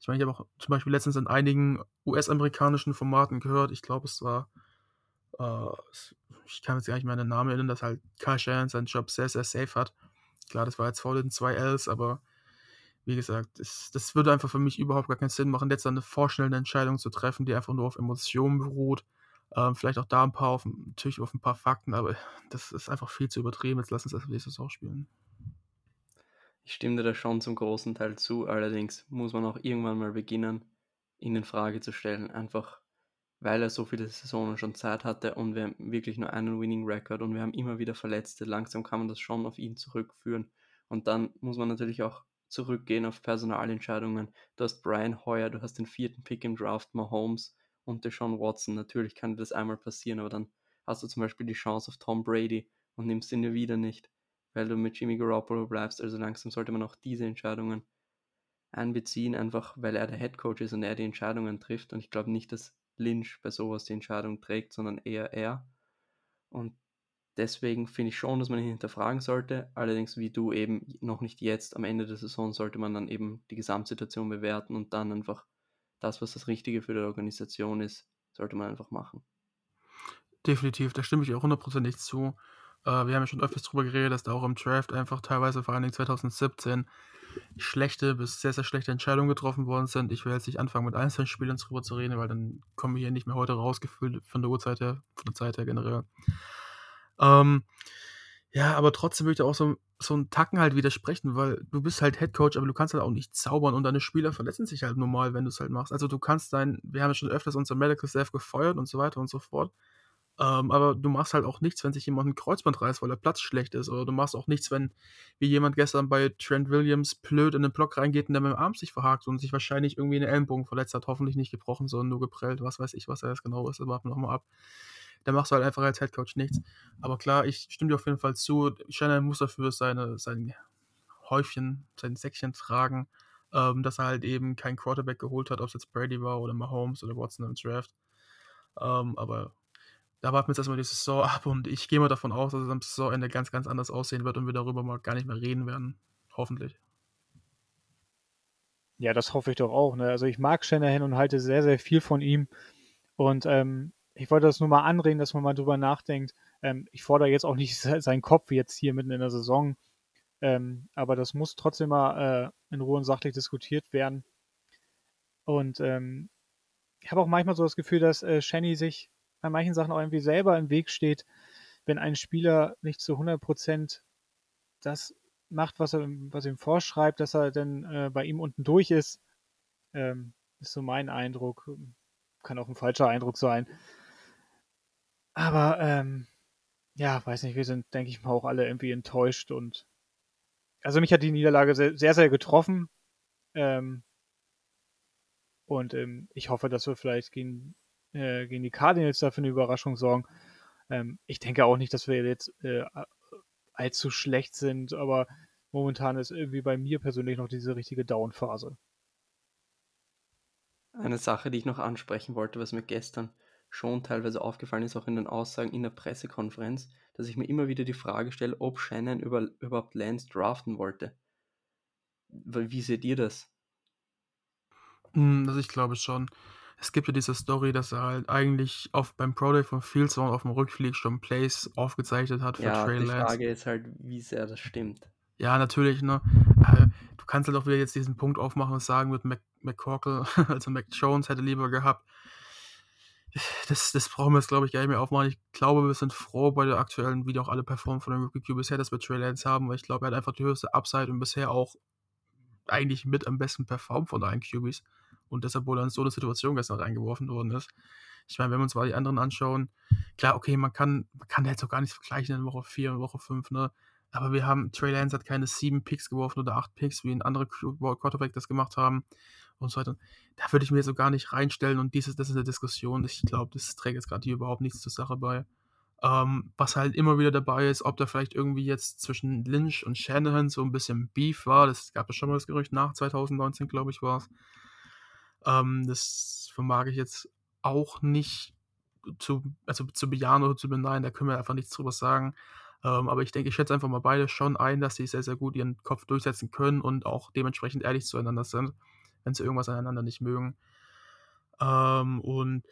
Ich meine, ich habe auch zum Beispiel letztens in einigen US-amerikanischen Formaten gehört, ich glaube, es war, äh, ich kann jetzt gar nicht mehr an den Namen erinnern, dass halt Kyle Shannon seinen Job sehr, sehr safe hat. Klar, das war jetzt vor den zwei Ls, aber wie gesagt, das, das würde einfach für mich überhaupt gar keinen Sinn machen, jetzt eine vorschnellende Entscheidung zu treffen, die einfach nur auf Emotionen beruht. Ähm, vielleicht auch da ein paar, auf, natürlich auf ein paar Fakten, aber das ist einfach viel zu übertrieben. Jetzt lass uns das nächstes auch spielen. Ich stimme dir da schon zum großen Teil zu, allerdings muss man auch irgendwann mal beginnen, ihn in Frage zu stellen, einfach weil er so viele Saisonen schon Zeit hatte und wir haben wirklich nur einen Winning Record und wir haben immer wieder Verletzte. Langsam kann man das schon auf ihn zurückführen. Und dann muss man natürlich auch zurückgehen auf Personalentscheidungen. Du hast Brian Hoyer, du hast den vierten Pick im Draft, Mahomes und Deshaun Watson. Natürlich kann das einmal passieren, aber dann hast du zum Beispiel die Chance auf Tom Brady und nimmst ihn ja wieder nicht weil du mit Jimmy Garoppolo bleibst. Also langsam sollte man auch diese Entscheidungen einbeziehen, einfach weil er der Head Coach ist und er die Entscheidungen trifft. Und ich glaube nicht, dass Lynch bei sowas die Entscheidung trägt, sondern eher er. Und deswegen finde ich schon, dass man ihn hinterfragen sollte. Allerdings, wie du eben noch nicht jetzt, am Ende der Saison sollte man dann eben die Gesamtsituation bewerten und dann einfach das, was das Richtige für die Organisation ist, sollte man einfach machen. Definitiv, da stimme ich auch hundertprozentig zu. Äh, wir haben ja schon öfters drüber geredet, dass da auch im Draft einfach teilweise, vor allen Dingen 2017, schlechte bis sehr, sehr schlechte Entscheidungen getroffen worden sind. Ich will jetzt nicht anfangen, mit einzelnen Spielern drüber zu reden, weil dann kommen wir hier nicht mehr heute rausgefühlt von der Uhrzeit her, von der Zeit her generell. Ähm, ja, aber trotzdem würde ich auch so, so einen Tacken halt widersprechen, weil du bist halt Head Coach, aber du kannst halt auch nicht zaubern und deine Spieler verletzen sich halt normal, wenn du es halt machst. Also du kannst dein, wir haben ja schon öfters unser Medical Staff gefeuert und so weiter und so fort. Ähm, aber du machst halt auch nichts, wenn sich jemand ein Kreuzband reißt, weil der Platz schlecht ist. Oder du machst auch nichts, wenn, wie jemand gestern bei Trent Williams blöd in den Block reingeht und der mit dem Arm sich verhakt und sich wahrscheinlich irgendwie in den Ellenbogen verletzt hat. Hoffentlich nicht gebrochen, sondern nur geprellt. Was weiß ich, was er jetzt genau ist. Das warten wir nochmal ab. Da machst du halt einfach als Headcoach nichts. Aber klar, ich stimme dir auf jeden Fall zu. Shannon muss dafür seine, sein Häufchen, sein Säckchen tragen, ähm, dass er halt eben keinen Quarterback geholt hat, ob es jetzt Brady war oder Mahomes oder Watson im Draft. Ähm, aber da warten wir jetzt erstmal die Saison ab und ich gehe mal davon aus, dass es am Saisonende ganz, ganz anders aussehen wird und wir darüber mal gar nicht mehr reden werden. Hoffentlich. Ja, das hoffe ich doch auch. Ne? Also ich mag Shanahan und halte sehr, sehr viel von ihm. Und ähm, ich wollte das nur mal anregen, dass man mal drüber nachdenkt. Ähm, ich fordere jetzt auch nicht seinen Kopf jetzt hier mitten in der Saison. Ähm, aber das muss trotzdem mal äh, in Ruhe und sachlich diskutiert werden. Und ähm, ich habe auch manchmal so das Gefühl, dass äh, Shanny sich bei manchen Sachen auch irgendwie selber im Weg steht, wenn ein Spieler nicht zu 100% das macht, was er, was ihm vorschreibt, dass er dann äh, bei ihm unten durch ist. Ähm, ist so mein Eindruck. Kann auch ein falscher Eindruck sein. Aber ähm, ja, weiß nicht, wir sind, denke ich mal, auch alle irgendwie enttäuscht und also mich hat die Niederlage sehr, sehr, sehr getroffen. Ähm, und ähm, ich hoffe, dass wir vielleicht gegen, äh, gegen die Cardinals dafür eine Überraschung sorgen. Ähm, ich denke auch nicht, dass wir jetzt äh, allzu schlecht sind, aber momentan ist irgendwie bei mir persönlich noch diese richtige Down-Phase. Eine Sache, die ich noch ansprechen wollte, was mir gestern schon teilweise aufgefallen ist, auch in den Aussagen in der Pressekonferenz, dass ich mir immer wieder die Frage stelle, ob Shannon über, überhaupt Lance draften wollte. Wie seht ihr das? Hm, also ich glaube schon. Es gibt ja diese Story, dass er halt eigentlich auf, beim Pro Day von Fieldzone auf dem Rückflug schon Plays aufgezeichnet hat für ja, Trey die Lance. Frage ist halt, wie sehr das stimmt. Ja, natürlich, ne? Äh, Du kannst halt auch wieder jetzt diesen Punkt aufmachen und sagen, mit McCorkle, also Mac Jones hätte lieber gehabt. Das, das brauchen wir jetzt, glaube ich, gar nicht mehr aufmachen. Ich glaube, wir sind froh bei der aktuellen, wie auch alle performen von dem Rookie Q bisher, dass wir Trey Lance haben, weil ich glaube, er hat einfach die höchste Upside und bisher auch eigentlich mit am besten performt von allen QBs. Und deshalb wohl in so eine Situation gestern reingeworfen worden ist. Ich meine, wenn wir uns mal die anderen anschauen, klar, okay, man kann, man kann jetzt auch gar nicht vergleichen in Woche 4 und Woche 5, ne? Aber wir haben, Trey Lance hat keine sieben Picks geworfen oder acht Picks, wie ein anderer Quarterback das gemacht haben und so weiter. Da würde ich mir so gar nicht reinstellen und dieses, das ist eine Diskussion. Ich glaube, das trägt jetzt gerade hier überhaupt nichts zur Sache bei. Ähm, was halt immer wieder dabei ist, ob da vielleicht irgendwie jetzt zwischen Lynch und Shanahan so ein bisschen Beef war. Das gab es schon mal das Gerücht nach 2019, glaube ich, war es. Ähm, das vermag ich jetzt auch nicht zu, also zu bejahen oder zu beneiden. Da können wir einfach nichts drüber sagen. Ähm, aber ich denke, ich schätze einfach mal beide schon ein, dass sie sehr, sehr gut ihren Kopf durchsetzen können und auch dementsprechend ehrlich zueinander sind, wenn sie irgendwas aneinander nicht mögen. Ähm, und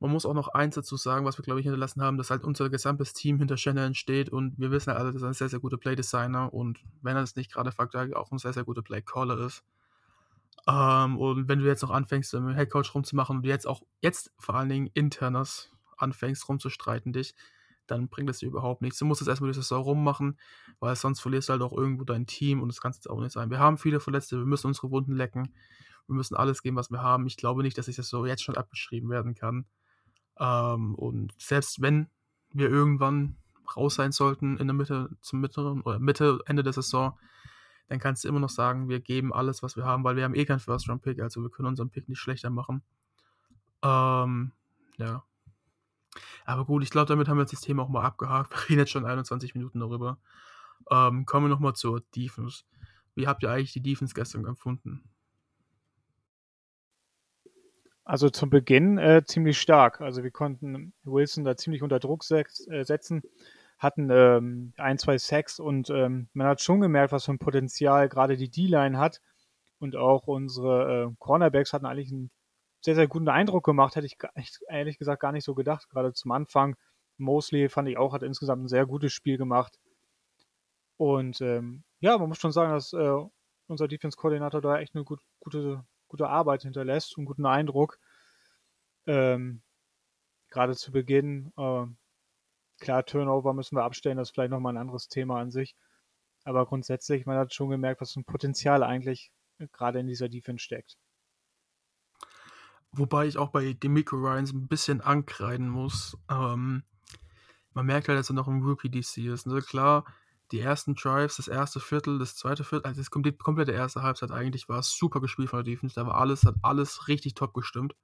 man muss auch noch eins dazu sagen, was wir, glaube ich, hinterlassen haben, dass halt unser gesamtes Team hinter Shannon steht und wir wissen ja alle, dass er ein sehr, sehr guter Playdesigner und wenn er es nicht gerade faktuell auch ein sehr, sehr guter Playcaller ist. Ähm, und wenn du jetzt noch anfängst, mit dem Headcoach rumzumachen und jetzt auch, jetzt vor allen Dingen internes anfängst rumzustreiten dich, dann bringt das dir überhaupt nichts. Du musst es erstmal die Saison rummachen, weil sonst verlierst du halt auch irgendwo dein Team und das kann jetzt auch nicht sein. Wir haben viele Verletzte, wir müssen unsere Wunden lecken, wir müssen alles geben, was wir haben. Ich glaube nicht, dass ich das so jetzt schon abgeschrieben werden kann. Ähm, und selbst wenn wir irgendwann raus sein sollten in der Mitte zum mittleren oder Mitte, Ende der Saison, dann kannst du immer noch sagen, wir geben alles, was wir haben, weil wir haben eh keinen First-Round-Pick, also wir können unseren Pick nicht schlechter machen. Ähm, ja. Aber gut, ich glaube, damit haben wir das Thema auch mal abgehakt. Wir reden jetzt schon 21 Minuten darüber. Ähm, kommen wir nochmal zur Defense. Wie habt ihr eigentlich die Defense gestern empfunden? Also zum Beginn äh, ziemlich stark. Also wir konnten Wilson da ziemlich unter Druck äh, setzen, hatten ähm, ein, zwei Sacks und ähm, man hat schon gemerkt, was für ein Potenzial gerade die D-Line hat. Und auch unsere äh, Cornerbacks hatten eigentlich einen sehr, sehr guten Eindruck gemacht. Hätte ich ehrlich gesagt gar nicht so gedacht, gerade zum Anfang. Mosley fand ich auch, hat insgesamt ein sehr gutes Spiel gemacht. Und ähm, ja, man muss schon sagen, dass äh, unser Defense-Koordinator da echt eine gut, gute, gute Arbeit hinterlässt, einen guten Eindruck. Ähm, gerade zu Beginn, äh, klar, Turnover müssen wir abstellen, das ist vielleicht nochmal ein anderes Thema an sich. Aber grundsätzlich, man hat schon gemerkt, was für ein Potenzial eigentlich gerade in dieser Defense steckt. Wobei ich auch bei Demico Ryans ein bisschen ankreiden muss. Ähm, man merkt halt, dass er noch ein Rookie-DC ist. Also klar, die ersten Drives, das erste Viertel, das zweite Viertel, also das komplette, komplette erste Halbzeit eigentlich war super gespielt von der Defense. Da war alles, hat alles richtig top gestimmt.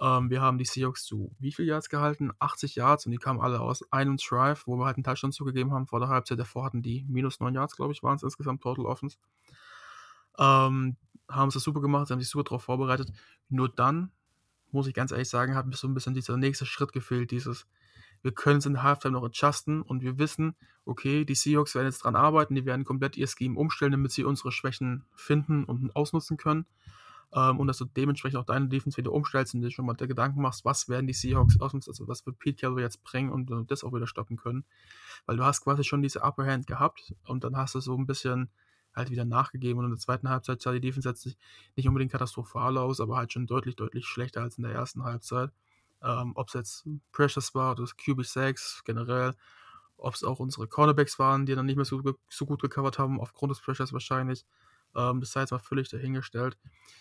Ähm, wir haben die Seahawks zu wie viel Yards gehalten? 80 Yards und die kamen alle aus einem Drive, wo wir halt einen Touchdown zugegeben haben vor der Halbzeit. Davor hatten die minus 9 Yards, glaube ich, waren es insgesamt Total Offense. Ähm, haben es super gemacht, haben sich super darauf vorbereitet. Nur dann, muss ich ganz ehrlich sagen, hat mir so ein bisschen dieser nächste Schritt gefehlt, dieses, wir können es in Halftime noch adjusten und wir wissen, okay, die Seahawks werden jetzt dran arbeiten, die werden komplett ihr Scheme umstellen, damit sie unsere Schwächen finden und ausnutzen können. Ähm, und dass du dementsprechend auch deine Defense wieder umstellst und dir schon mal der Gedanken machst, was werden die Seahawks aus uns, also was wird Pete Carroll jetzt bringen und das auch wieder stoppen können. Weil du hast quasi schon diese Upper Hand gehabt und dann hast du so ein bisschen halt wieder nachgegeben und in der zweiten Halbzeit sah die Defense jetzt nicht, unbedingt katastrophal aus, aber halt schon deutlich, deutlich schlechter als in der ersten Halbzeit. Ähm, ob es jetzt Precious war oder QB 6 generell, ob es auch unsere Cornerbacks waren, die dann nicht mehr so, so gut gecovert haben, aufgrund des Pressures wahrscheinlich. Ähm, das sei jetzt mal völlig dahingestellt.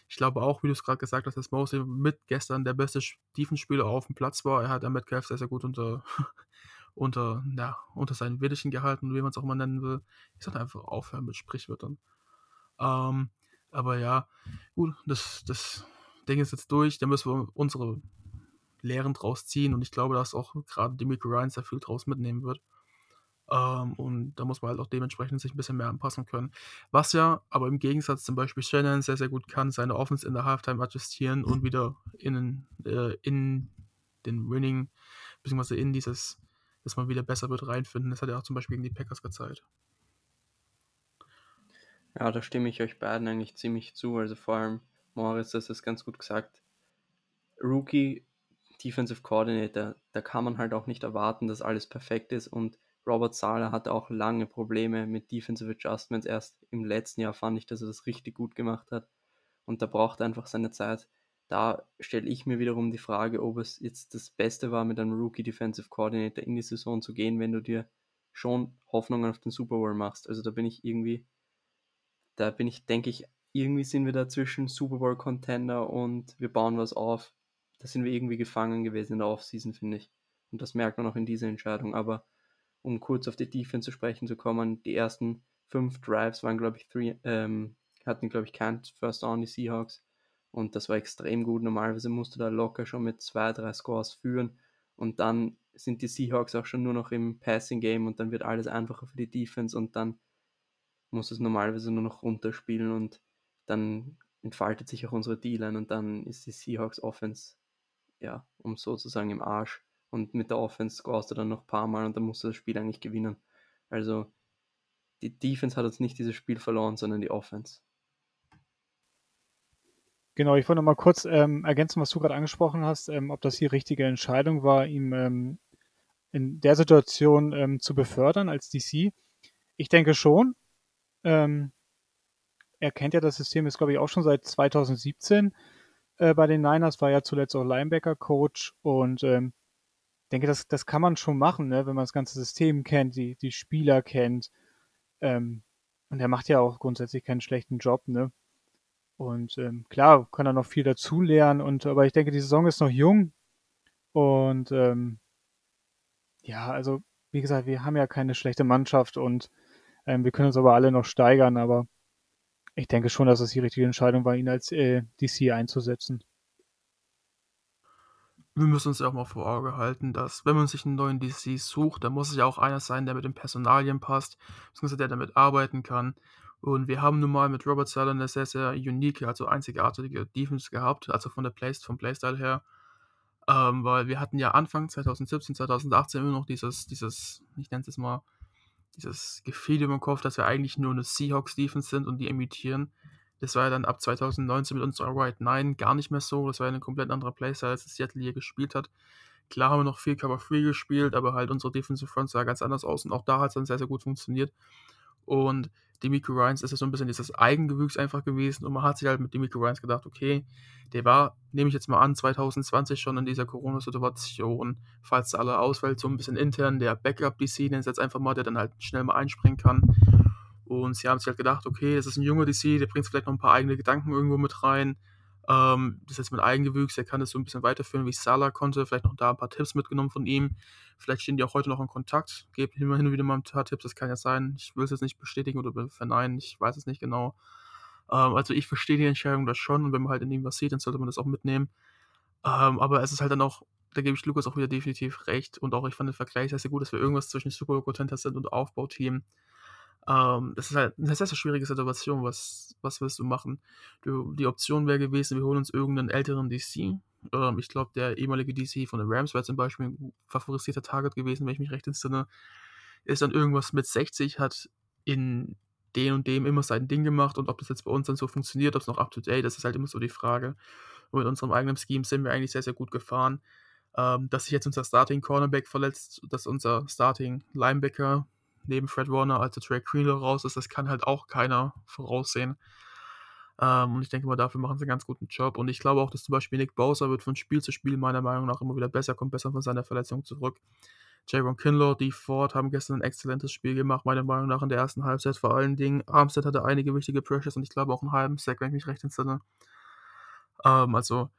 Ich glaube auch, wie du es gerade gesagt hast, dass Mosley mit gestern der beste Defense-Spieler auf dem Platz war. Er hat der Metcalf sehr, sehr gut unter, unter, ja, unter seinen Willichen gehalten, wie man es auch mal nennen will. Ich sollte einfach aufhören mit Sprichwörtern. Ähm, aber ja, gut, das, das Ding ist jetzt durch. Da müssen wir unsere Lehren draus ziehen und ich glaube, dass auch gerade Dimitri Ryan sehr viel draus mitnehmen wird. Ähm, und da muss man halt auch dementsprechend sich ein bisschen mehr anpassen können. Was ja aber im Gegensatz zum Beispiel Shannon sehr, sehr gut kann, seine Offense in der Halftime adjustieren und wieder in, äh, in den Winning, beziehungsweise in dieses, dass man wieder besser wird, reinfinden. Das hat er auch zum Beispiel gegen die Packers gezeigt. Ja, da stimme ich euch beiden eigentlich ziemlich zu. Also vor allem Moritz, das ist ganz gut gesagt. Rookie Defensive Coordinator, da kann man halt auch nicht erwarten, dass alles perfekt ist und Robert Sala hatte auch lange Probleme mit Defensive Adjustments. Erst im letzten Jahr fand ich, dass er das richtig gut gemacht hat. Und da braucht er einfach seine Zeit. Da stelle ich mir wiederum die Frage, ob es jetzt das Beste war, mit einem Rookie Defensive Coordinator in die Saison zu gehen, wenn du dir schon Hoffnungen auf den Super Bowl machst. Also da bin ich irgendwie, da bin ich, denke ich, irgendwie sind wir da zwischen Super Bowl Contender und wir bauen was auf. Da sind wir irgendwie gefangen gewesen in der Offseason, finde ich. Und das merkt man auch in dieser Entscheidung. Aber um kurz auf die Defense zu sprechen zu kommen, die ersten fünf Drives waren, glaube ich, three, ähm, hatten, glaube ich, kein First Down, die Seahawks. Und das war extrem gut. Normalerweise musste da locker schon mit zwei, drei Scores führen. Und dann sind die Seahawks auch schon nur noch im Passing Game und dann wird alles einfacher für die Defense und dann muss es normalerweise nur noch runterspielen und dann entfaltet sich auch unsere D-Line und dann ist die Seahawks Offense, ja, um sozusagen im Arsch und mit der Offense scorest du dann noch ein paar Mal und dann musst du das Spiel eigentlich gewinnen. Also die Defense hat uns nicht dieses Spiel verloren, sondern die Offense. Genau, ich wollte noch mal kurz ähm, ergänzen, was du gerade angesprochen hast, ähm, ob das die richtige Entscheidung war, ihm ähm, in der Situation ähm, zu befördern als DC. Ich denke schon. Ähm, er kennt ja das System, ist glaube ich auch schon seit 2017 äh, bei den Niners, war ja zuletzt auch Linebacker-Coach und ähm, denke, das, das kann man schon machen, ne? wenn man das ganze System kennt, die, die Spieler kennt. Und er macht ja auch grundsätzlich keinen schlechten Job, ne? Und ähm, klar, kann er noch viel dazulernen. Und aber ich denke, die Saison ist noch jung. Und ähm, ja, also wie gesagt, wir haben ja keine schlechte Mannschaft und ähm, wir können uns aber alle noch steigern. Aber ich denke schon, dass es die richtige Entscheidung war, ihn als äh, DC einzusetzen wir müssen uns ja auch mal vor Auge halten, dass wenn man sich einen neuen DC sucht, dann muss es ja auch einer sein, der mit den Personalien passt, beziehungsweise der damit arbeiten kann. Und wir haben nun mal mit Robert Sala eine sehr, sehr unique, also einzigartige Defense gehabt, also von der Play vom Playstyle her. Ähm, weil wir hatten ja Anfang 2017, 2018 immer noch dieses, dieses, ich nenne es jetzt mal, dieses Gefühl im Kopf, dass wir eigentlich nur eine Seahawks-Defense sind und die imitieren. Das war ja dann ab 2019 mit unserer Right 9 gar nicht mehr so. Das war ja ein komplett anderer Playstyle, als Seattle hier gespielt hat. Klar haben wir noch viel Cover Free gespielt, aber halt unsere Defensive Front sah ganz anders aus und auch da hat es dann sehr, sehr gut funktioniert. Und Demico Ryans ist ja so ein bisschen dieses Eigengewüchs einfach gewesen und man hat sich halt mit Demico Ryans gedacht, okay, der war, nehme ich jetzt mal an, 2020 schon in dieser Corona-Situation, falls alle ausfällt, so ein bisschen intern der Backup-DC, den jetzt einfach mal, der dann halt schnell mal einspringen kann. Und sie haben sich halt gedacht, okay, das ist ein junger DC, der bringt vielleicht noch ein paar eigene Gedanken irgendwo mit rein. Ähm, das ist jetzt mit Eigengewüchs, der kann das so ein bisschen weiterführen, wie Salah konnte. Vielleicht noch da ein paar Tipps mitgenommen von ihm. Vielleicht stehen die auch heute noch in Kontakt. Gebt immer hin und wieder mal ein paar Tipps, das kann ja sein. Ich will es jetzt nicht bestätigen oder verneinen, ich weiß es nicht genau. Ähm, also ich verstehe die Entscheidung da schon und wenn man halt in ihm was sieht, dann sollte man das auch mitnehmen. Ähm, aber es ist halt dann auch, da gebe ich Lukas auch wieder definitiv recht und auch ich fand den Vergleich sehr, sehr gut, dass wir irgendwas zwischen Super Bowl Contender sind und Aufbauteam. Ähm, das ist halt eine sehr, sehr schwierige Situation. Was, was willst du machen? Du, die Option wäre gewesen, wir holen uns irgendeinen älteren DC. Ähm, ich glaube, der ehemalige DC von den Rams wäre zum Beispiel ein favorisierter Target gewesen, wenn ich mich recht entsinne. Ist dann irgendwas mit 60, hat in den und dem immer sein Ding gemacht und ob das jetzt bei uns dann so funktioniert, ob es noch up to date, das ist halt immer so die Frage. Und mit unserem eigenen Scheme sind wir eigentlich sehr, sehr gut gefahren. Ähm, dass sich jetzt unser Starting Cornerback verletzt, dass unser Starting Linebacker neben Fred Warner, also Trey Greenlaw raus ist, das kann halt auch keiner voraussehen. Ähm, und ich denke mal, dafür machen sie einen ganz guten Job. Und ich glaube auch, dass zum Beispiel Nick Bowser wird von Spiel zu Spiel meiner Meinung nach immer wieder besser, kommt besser von seiner Verletzung zurück. Jaron Kinlaw, die Ford haben gestern ein exzellentes Spiel gemacht, meiner Meinung nach in der ersten Halbzeit. Vor allen Dingen, Armstead hatte einige wichtige Pressures und ich glaube auch einen halben Sack, wenn ich mich recht entsinne. Ähm, also,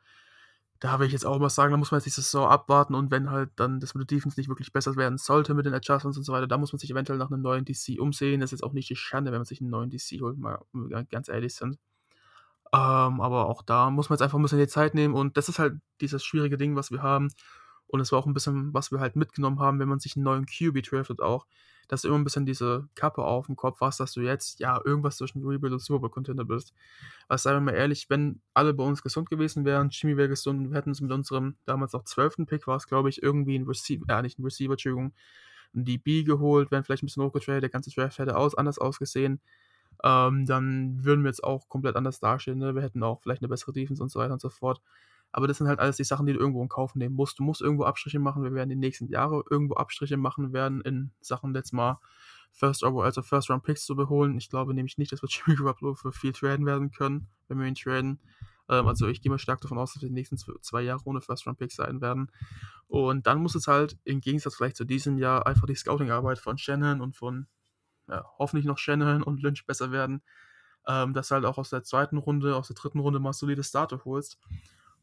da will ich jetzt auch mal sagen, da muss man jetzt die Saison abwarten und wenn halt dann das mit der Defense nicht wirklich besser werden sollte mit den Adjustments und so weiter, da muss man sich eventuell nach einem neuen DC umsehen. Das ist jetzt auch nicht die Schande, wenn man sich einen neuen DC holt, mal ganz ehrlich sind. Ähm, aber auch da muss man jetzt einfach ein bisschen die Zeit nehmen und das ist halt dieses schwierige Ding, was wir haben. Und es war auch ein bisschen, was wir halt mitgenommen haben, wenn man sich einen neuen QB draftet auch, dass du immer ein bisschen diese Kappe auf dem Kopf hast, dass du jetzt, ja, irgendwas zwischen Rebuild und Super Contender bist. Also seien wir mal ehrlich, wenn alle bei uns gesund gewesen wären, Jimmy wäre gesund und wir hätten es mit unserem damals noch zwölften Pick, war es glaube ich, irgendwie ein Receiver, äh, nicht ein Receiver, Entschuldigung, ein DB geholt, wären vielleicht ein bisschen hochgetradet, der ganze Draft hätte aus, anders ausgesehen. Ähm, dann würden wir jetzt auch komplett anders dastehen. Ne? Wir hätten auch vielleicht eine bessere Defense und so weiter und so fort. Aber das sind halt alles die Sachen, die du irgendwo in Kauf nehmen musst. Du musst irgendwo Abstriche machen. Wir werden die nächsten Jahre irgendwo Abstriche machen werden in Sachen jetzt mal First Overall, also First Round Picks zu beholen. Ich glaube nämlich nicht, dass wir Jimmy Garoppolo für viel traden werden können, wenn wir ihn traden. Ähm, also ich gehe mal stark davon aus, dass wir die nächsten zwei Jahre ohne First Round Picks sein werden. Und dann muss es halt im Gegensatz vielleicht zu diesem Jahr einfach die Scouting-Arbeit von Shannon und von ja, hoffentlich noch Shannon und Lynch besser werden. Ähm, dass du halt auch aus der zweiten Runde, aus der dritten Runde mal solide Starter holst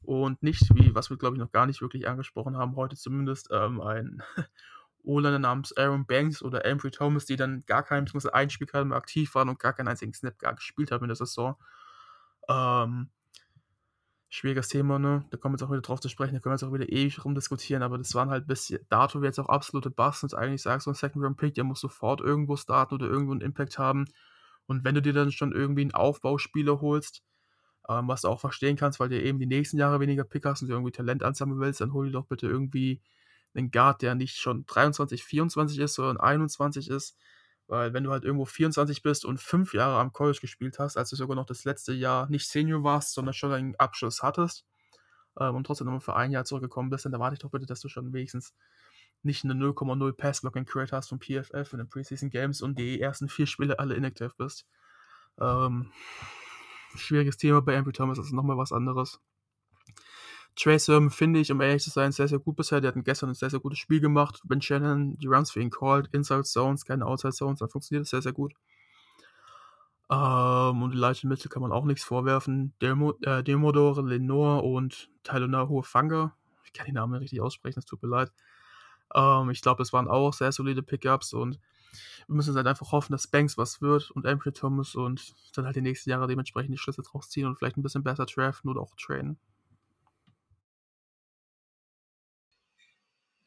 und nicht, wie was wir glaube ich noch gar nicht wirklich angesprochen haben, heute zumindest ähm, ein O-Liner namens Aaron Banks oder Ambry Thomas, die dann gar keinen, beziehungsweise ein Spiel gerade mehr aktiv waren und gar keinen einzigen Snap gar gespielt haben in der Saison. Ähm, schwieriges Thema, ne? Da kommen wir jetzt auch wieder drauf zu sprechen, da können wir jetzt auch wieder ewig rumdiskutieren, aber das waren halt bis dato jetzt auch absolute Busts eigentlich sagst du ein Second Round Pick, der muss sofort irgendwo starten oder irgendwo einen Impact haben. Und wenn du dir dann schon irgendwie einen Aufbauspieler holst, ähm, was du auch verstehen kannst, weil du eben die nächsten Jahre weniger Pick hast und du irgendwie Talent ansammeln willst, dann hol dir doch bitte irgendwie einen Guard, der nicht schon 23, 24 ist, sondern 21 ist. Weil wenn du halt irgendwo 24 bist und fünf Jahre am College gespielt hast, als du sogar noch das letzte Jahr nicht Senior warst, sondern schon einen Abschluss hattest ähm, und trotzdem nochmal für ein Jahr zurückgekommen bist, dann erwarte ich doch bitte, dass du schon wenigstens nicht eine 0,0 Pass-Blocking Create hast von PFF in den Preseason Games und die ersten vier Spiele alle inactive bist. Ähm, schwieriges Thema bei Ambry Thomas, das ist nochmal was anderes. Trey Sermon finde ich, um ehrlich zu sein, sehr, sehr gut bisher. Der hat gestern ein sehr, sehr gutes Spiel gemacht. Wenn Shannon die Runs für ihn called, Inside Zones, keine Outside Zones, dann funktioniert das sehr, sehr gut. Ähm, und Elijah Mitchell kann man auch nichts vorwerfen. Demo, äh, Demodore, Lenore und Tyler Fanga. Ich kann die Namen nicht richtig aussprechen, es tut mir leid. Ähm, ich glaube, es waren auch sehr solide Pickups und wir müssen halt einfach hoffen, dass Banks was wird und Ambry Thomas und dann halt die nächsten Jahre dementsprechend die Schlüsse draus ziehen und vielleicht ein bisschen besser draften oder auch trainen.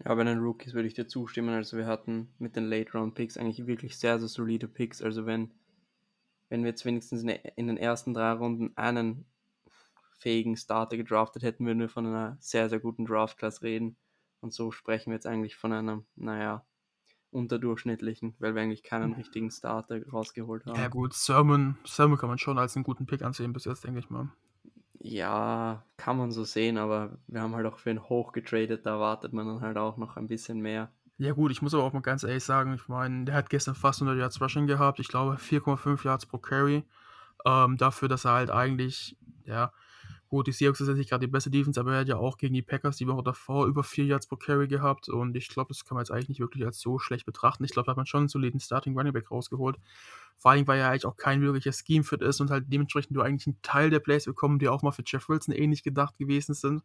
Ja, bei den Rookies würde ich dir zustimmen. Also wir hatten mit den Late Round Picks eigentlich wirklich sehr, sehr solide Picks. Also wenn, wenn wir jetzt wenigstens in den ersten drei Runden einen fähigen Starter gedraftet hätten, würden wir von einer sehr, sehr guten Draft-Class reden. Und so sprechen wir jetzt eigentlich von einem, naja, unterdurchschnittlichen, weil wir eigentlich keinen richtigen Starter rausgeholt haben. Ja gut, Sermon, Sermon kann man schon als einen guten Pick ansehen bis jetzt, denke ich mal. Ja, kann man so sehen, aber wir haben halt auch für ihn hochgetradet, da erwartet man dann halt auch noch ein bisschen mehr. Ja gut, ich muss aber auch mal ganz ehrlich sagen, ich meine, der hat gestern fast 100 Yards Rushing gehabt, ich glaube 4,5 Yards pro Carry, ähm, dafür, dass er halt eigentlich, ja, Gut, die Seahawks ist jetzt nicht gerade die beste Defense, aber er hat ja auch gegen die Packers die Woche davor über 4 Yards pro Carry gehabt und ich glaube, das kann man jetzt eigentlich nicht wirklich als so schlecht betrachten. Ich glaube, da hat man schon einen soliden Starting Running Back rausgeholt. Vor allem, weil er eigentlich auch kein wirklicher Scheme-Fit ist und halt dementsprechend du eigentlich einen Teil der Plays bekommen, die auch mal für Jeff Wilson ähnlich gedacht gewesen sind.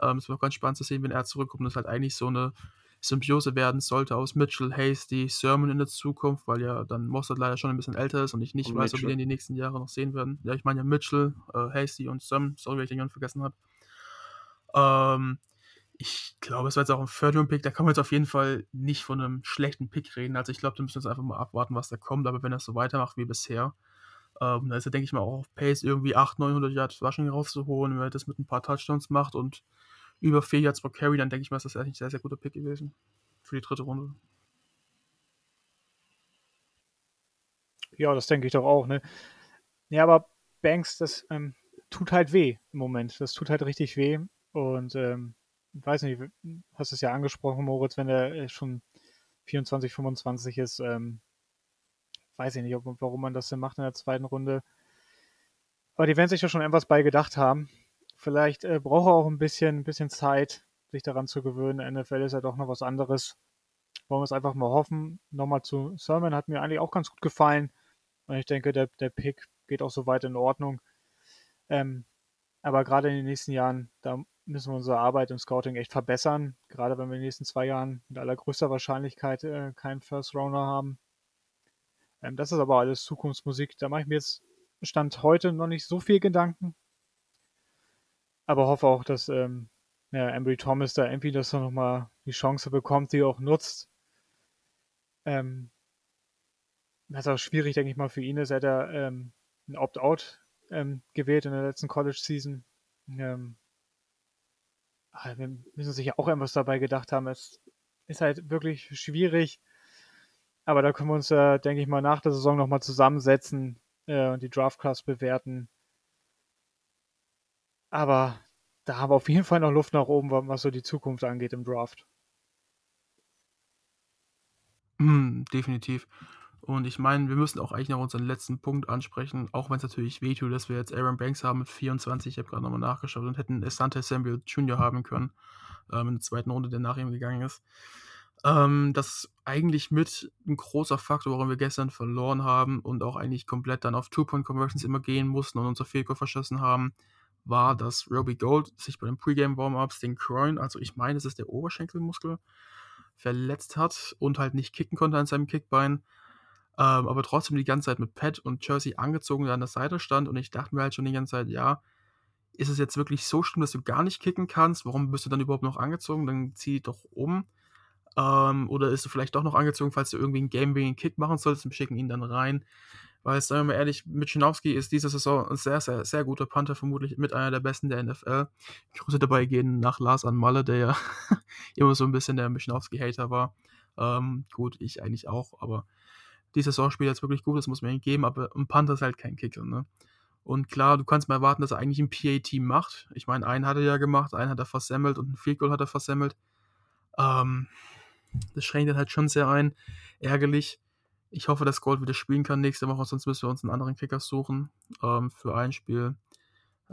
Ähm, es war ganz spannend zu sehen, wenn er zurückkommt. Das ist halt eigentlich so eine Symbiose werden sollte aus Mitchell, Hasty, Sermon in der Zukunft, weil ja dann Mossad leider schon ein bisschen älter ist und ich nicht und weiß, Mitchell. ob wir den die nächsten Jahre noch sehen werden. Ja, ich meine ja Mitchell, äh, Hasty und Sermon, sorry, wenn ich den jemanden vergessen habe. Ähm, ich glaube, es war jetzt auch ein Third-Round-Pick, da kann man jetzt auf jeden Fall nicht von einem schlechten Pick reden. Also ich glaube, da müssen wir jetzt einfach mal abwarten, was da kommt. Aber wenn er so weitermacht wie bisher, ähm, da ist er, denke ich mal, auch auf Pace, irgendwie 800, 900 Yards Rushing rauszuholen. Wenn er das mit ein paar Touchdowns macht und über 4 Yards pro Carry, dann denke ich mal, ist das eigentlich ein sehr, sehr guter Pick gewesen für die dritte Runde. Ja, das denke ich doch auch, ne? Ja, aber Banks, das ähm, tut halt weh im Moment. Das tut halt richtig weh. Und ähm, weiß nicht, hast es ja angesprochen, Moritz, wenn er äh, schon 24, 25 ist, ähm, weiß ich nicht, ob, warum man das denn macht in der zweiten Runde. Aber die werden sich ja schon etwas bei gedacht haben. Vielleicht äh, braucht er auch ein bisschen, ein bisschen Zeit, sich daran zu gewöhnen. NFL ist ja doch noch was anderes. Wollen wir es einfach mal hoffen. Nochmal zu Sermon hat mir eigentlich auch ganz gut gefallen. Und ich denke, der, der Pick geht auch so weit in Ordnung. Ähm, aber gerade in den nächsten Jahren, da müssen wir unsere Arbeit im Scouting echt verbessern. Gerade wenn wir in den nächsten zwei Jahren mit allergrößter Wahrscheinlichkeit äh, keinen First Rounder haben. Ähm, das ist aber alles Zukunftsmusik. Da mache ich mir jetzt Stand heute noch nicht so viel Gedanken. Aber hoffe auch, dass ähm, ja, Embry Thomas da irgendwie das noch mal die Chance bekommt, die auch nutzt. Ähm, das ist auch schwierig, denke ich mal, für ihn ist. Er hat ja ähm, ein Opt-out ähm, gewählt in der letzten College-Season. Ähm, ah, wir müssen sich ja auch irgendwas dabei gedacht haben. Es ist halt wirklich schwierig. Aber da können wir uns, äh, denke ich mal, nach der Saison nochmal zusammensetzen äh, und die Draft-Class bewerten. Aber da haben wir auf jeden Fall noch Luft nach oben, was so die Zukunft angeht im Draft. Mm, definitiv. Und ich meine, wir müssen auch eigentlich noch unseren letzten Punkt ansprechen, auch wenn es natürlich wehtut, dass wir jetzt Aaron Banks haben mit 24, ich habe gerade nochmal nachgeschaut, und hätten Asante Samuel Jr. haben können, ähm, in der zweiten Runde, der nach ihm gegangen ist. Ähm, das ist eigentlich mit ein großer Faktor, warum wir gestern verloren haben und auch eigentlich komplett dann auf Two-Point-Conversions immer gehen mussten und unser Field verschossen haben, war, dass Roby Gold sich bei den Pre-Game-Warm-Ups den Groin, also ich meine, es ist der Oberschenkelmuskel, verletzt hat und halt nicht kicken konnte an seinem Kickbein ähm, aber trotzdem die ganze Zeit mit Pat und Jersey angezogen da an der Seite stand und ich dachte mir halt schon die ganze Zeit, ja, ist es jetzt wirklich so schlimm, dass du gar nicht kicken kannst? Warum bist du dann überhaupt noch angezogen? Dann zieh doch um. Ähm, oder ist du vielleicht doch noch angezogen, falls du irgendwie einen Game-Winning-Kick machen solltest und schicken ihn dann rein? Weil, sagen wir mal ehrlich, Mitschinowski ist diese Saison ein sehr, sehr, sehr guter Panther, vermutlich mit einer der besten der NFL. Grüße dabei gehen nach Lars an Malle, der ja immer so ein bisschen der Mitschinowski-Hater war. Ähm, gut, ich eigentlich auch, aber die Saison spielt jetzt wirklich gut, das muss man ihm geben, aber ein Panther ist halt kein Kicker, ne? Und klar, du kannst mal erwarten, dass er eigentlich ein PA-Team macht. Ich meine, einen hat er ja gemacht, einen hat er versemmelt und ein Field Goal hat er versemmelt. Ähm, das schränkt dann halt schon sehr ein. Ärgerlich. Ich hoffe, dass Gold wieder spielen kann nächste Woche, sonst müssen wir uns einen anderen Kicker suchen ähm, für ein Spiel.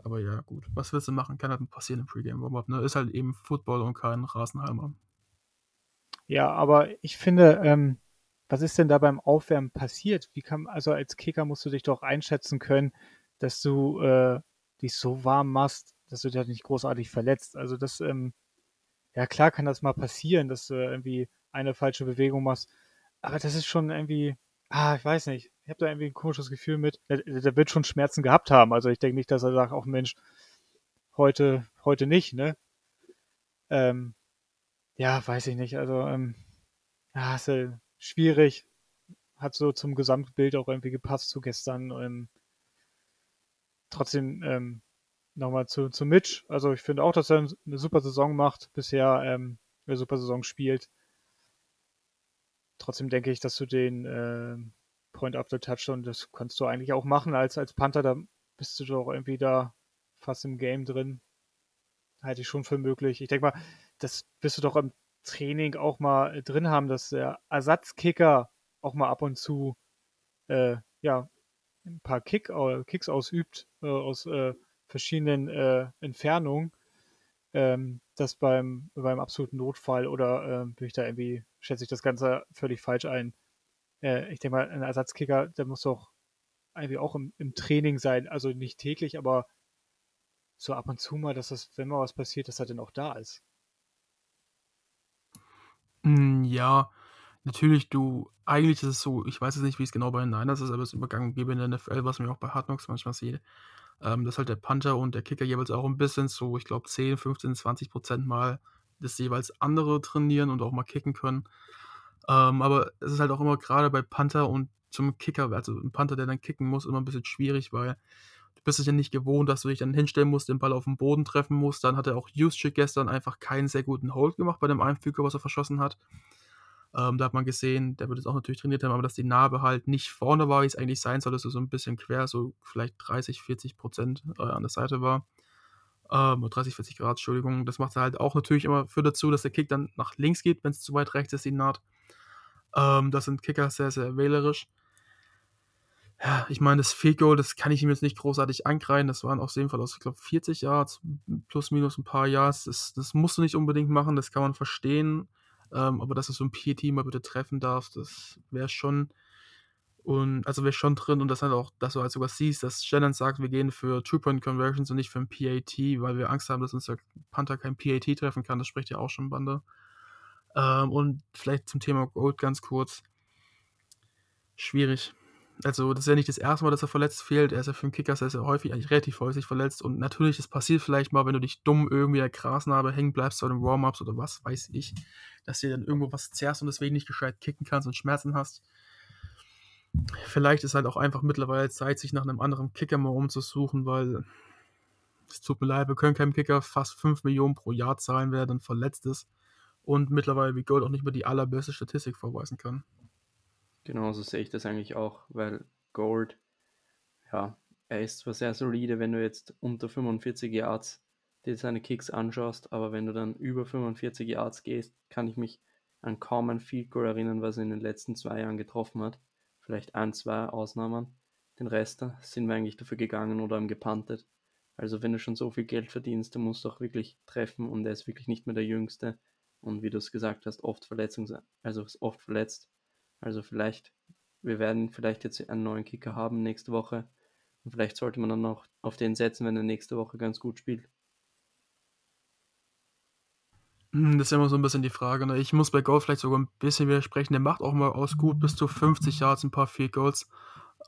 Aber ja, gut. Was willst du machen? Kann halt passieren im Pre-Game Warm-Up. Ne? Ist halt eben Football und kein Rasenhalmer. Ja, aber ich finde, ähm, was ist denn da beim Aufwärmen passiert? Wie kann, also als Kicker musst du dich doch einschätzen können, dass du äh, dich so warm machst, dass du dich nicht großartig verletzt. Also das, ähm, ja klar kann das mal passieren, dass du irgendwie eine falsche Bewegung machst. Aber das ist schon irgendwie, ah, ich weiß nicht. Ich habe da irgendwie ein komisches Gefühl mit. Der, der, wird schon Schmerzen gehabt haben. Also ich denke nicht, dass er sagt, auch Mensch, heute, heute nicht, ne? Ähm, ja, weiß ich nicht. Also, ähm, ja, ist, äh, schwierig. Hat so zum Gesamtbild auch irgendwie gepasst zu gestern. Ähm, trotzdem ähm, nochmal zu, zu Mitch. Also ich finde auch, dass er eine super Saison macht, bisher ähm, eine super Saison spielt. Trotzdem denke ich, dass du den äh, Point after Touchdown, das kannst du eigentlich auch machen als, als Panther, da bist du doch irgendwie da fast im Game drin. Halte ich schon für möglich. Ich denke mal, das wirst du doch im Training auch mal äh, drin haben, dass der Ersatzkicker auch mal ab und zu äh, ja, ein paar Kick, Kicks ausübt äh, aus äh, verschiedenen äh, Entfernungen. Ähm, das beim, beim absoluten Notfall oder äh, bin ich da irgendwie, schätze ich das Ganze völlig falsch ein. Äh, ich denke mal, ein Ersatzkicker, der muss doch irgendwie auch im, im Training sein, also nicht täglich, aber so ab und zu mal, dass das, wenn mal was passiert, dass er dann auch da ist. Hm, ja, natürlich, du eigentlich ist es so, ich weiß jetzt nicht, wie es genau bei den Niners ist, aber es ist übergangen gäbe in der NFL, was man auch bei Hard Knocks manchmal sieht. ähm, dass halt der Panther und der Kicker jeweils auch ein bisschen so, ich glaube, 10, 15, 20 Prozent mal das jeweils andere trainieren und auch mal kicken können. Ähm, aber es ist halt auch immer gerade bei Panther und zum Kicker, also ein Panther, der dann kicken muss, immer ein bisschen schwierig, weil du bist es ja nicht gewohnt, dass du dich dann hinstellen musst, den Ball auf den Boden treffen musst. Dann hat er auch Juszczyk gestern einfach keinen sehr guten Hold gemacht bei dem Einfüger, was er verschossen hat. Ähm, da hat man gesehen, der wird jetzt auch natürlich trainiert haben, aber dass die Narbe halt nicht vorne war, wie es eigentlich sein sollte, so ein bisschen quer, so vielleicht 30, 40 Prozent äh, an der Seite war. Ähm, 30, 40 Grad, Entschuldigung. Das macht halt auch natürlich immer für dazu, dass der Kick dann nach links geht, wenn es zu weit rechts ist, die Naht. Ähm, das sind Kicker sehr, sehr wählerisch. Ja, ich meine, das Field Goal, das kann ich ihm jetzt nicht großartig ankreiden. Das waren aus dem Fall aus, ich glaube, 40 Yards, plus minus ein paar Yards. Das, das musst du nicht unbedingt machen, das kann man verstehen. Ähm, aber dass du so ein PAT mal bitte treffen darfst, das wäre schon. Und also wäre schon drin und das halt auch, dass du halt sogar siehst, dass Shannon sagt, wir gehen für Two-Point-Conversions und nicht für ein PAT, weil wir Angst haben, dass uns der Panther kein PAT treffen kann. Das spricht ja auch schon Bande. Ähm, und vielleicht zum Thema Gold ganz kurz. Schwierig. Also, das ist ja nicht das erste Mal, dass er verletzt fehlt. Er ist ja für den Kicker sehr, sehr häufig, eigentlich relativ häufig verletzt. Und natürlich, das passiert vielleicht mal, wenn du dich dumm irgendwie der Grasnarbe hängen bleibst bei den Warm-Ups oder was weiß ich, dass dir dann irgendwo was zerrst und deswegen nicht gescheit kicken kannst und Schmerzen hast. Vielleicht ist halt auch einfach mittlerweile Zeit, sich nach einem anderen Kicker mal umzusuchen, weil es tut mir leid, wir können keinem Kicker fast 5 Millionen pro Jahr zahlen, wer dann verletzt ist und mittlerweile wie Gold auch nicht mehr die allerbeste Statistik vorweisen kann. Genauso sehe ich das eigentlich auch, weil Gold, ja, er ist zwar sehr solide, wenn du jetzt unter 45 Yards dir seine Kicks anschaust, aber wenn du dann über 45 Yards gehst, kann ich mich an kaum ein Field Goal erinnern, was er in den letzten zwei Jahren getroffen hat. Vielleicht ein, zwei Ausnahmen. Den Rest sind wir eigentlich dafür gegangen oder haben gepantet. Also wenn du schon so viel Geld verdienst, dann musst du auch wirklich treffen und er ist wirklich nicht mehr der Jüngste. Und wie du es gesagt hast, oft Verletzungs also ist oft verletzt. Also vielleicht, wir werden vielleicht jetzt einen neuen Kicker haben nächste Woche. Und vielleicht sollte man dann noch auf den setzen, wenn er nächste Woche ganz gut spielt. Hm, das ist immer so ein bisschen die Frage. Ne? Ich muss bei Gold vielleicht sogar ein bisschen widersprechen. Der macht auch mal aus gut bis zu 50 Yards ein paar Field Goals.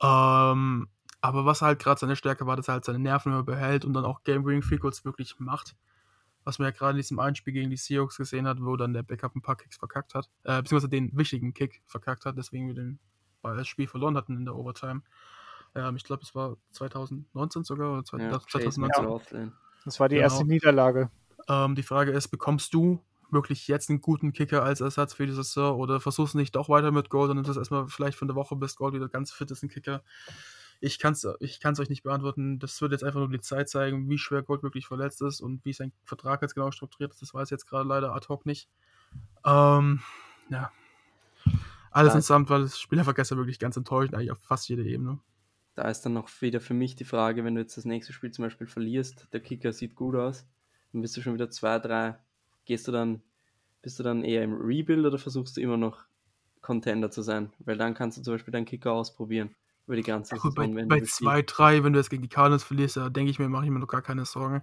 Ähm, aber was halt gerade seine Stärke war, dass er halt seine Nerven immer behält und dann auch Game-Winning Field Goals wirklich macht was man ja gerade in diesem Einspiel gegen die Seahawks gesehen hat, wo dann der Backup ein paar Kicks verkackt hat, äh, beziehungsweise den wichtigen Kick verkackt hat, deswegen wir den, das Spiel verloren hatten in der Overtime. Ähm, ich glaube, es war 2019 sogar, oder 2019. Ja, das war die genau. erste Niederlage. Ähm, die Frage ist, bekommst du wirklich jetzt einen guten Kicker als Ersatz für die Saison oder versuchst du nicht doch weiter mit Gold und das erstmal vielleicht für eine Woche, bis Gold wieder ganz fit ist, ein Kicker. Ich kann es ich kann's euch nicht beantworten. Das wird jetzt einfach nur die Zeit zeigen, wie schwer Gold wirklich verletzt ist und wie sein Vertrag jetzt genau strukturiert ist. Das weiß ich jetzt gerade leider ad hoc nicht. Ähm, ja. Alles ja. insgesamt war das Spiel einfach gestern wirklich ganz enttäuschend, eigentlich auf fast jeder Ebene. Da ist dann noch wieder für mich die Frage, wenn du jetzt das nächste Spiel zum Beispiel verlierst, der Kicker sieht gut aus, dann bist du schon wieder zwei, drei, gehst du dann, bist du dann eher im Rebuild oder versuchst du immer noch Contender zu sein? Weil dann kannst du zum Beispiel deinen Kicker ausprobieren über die ganze Saison. Bei, bei 2, 3, wenn du jetzt gegen die Cardinals verlierst, da denke ich mir, mache ich mir noch gar keine Sorgen.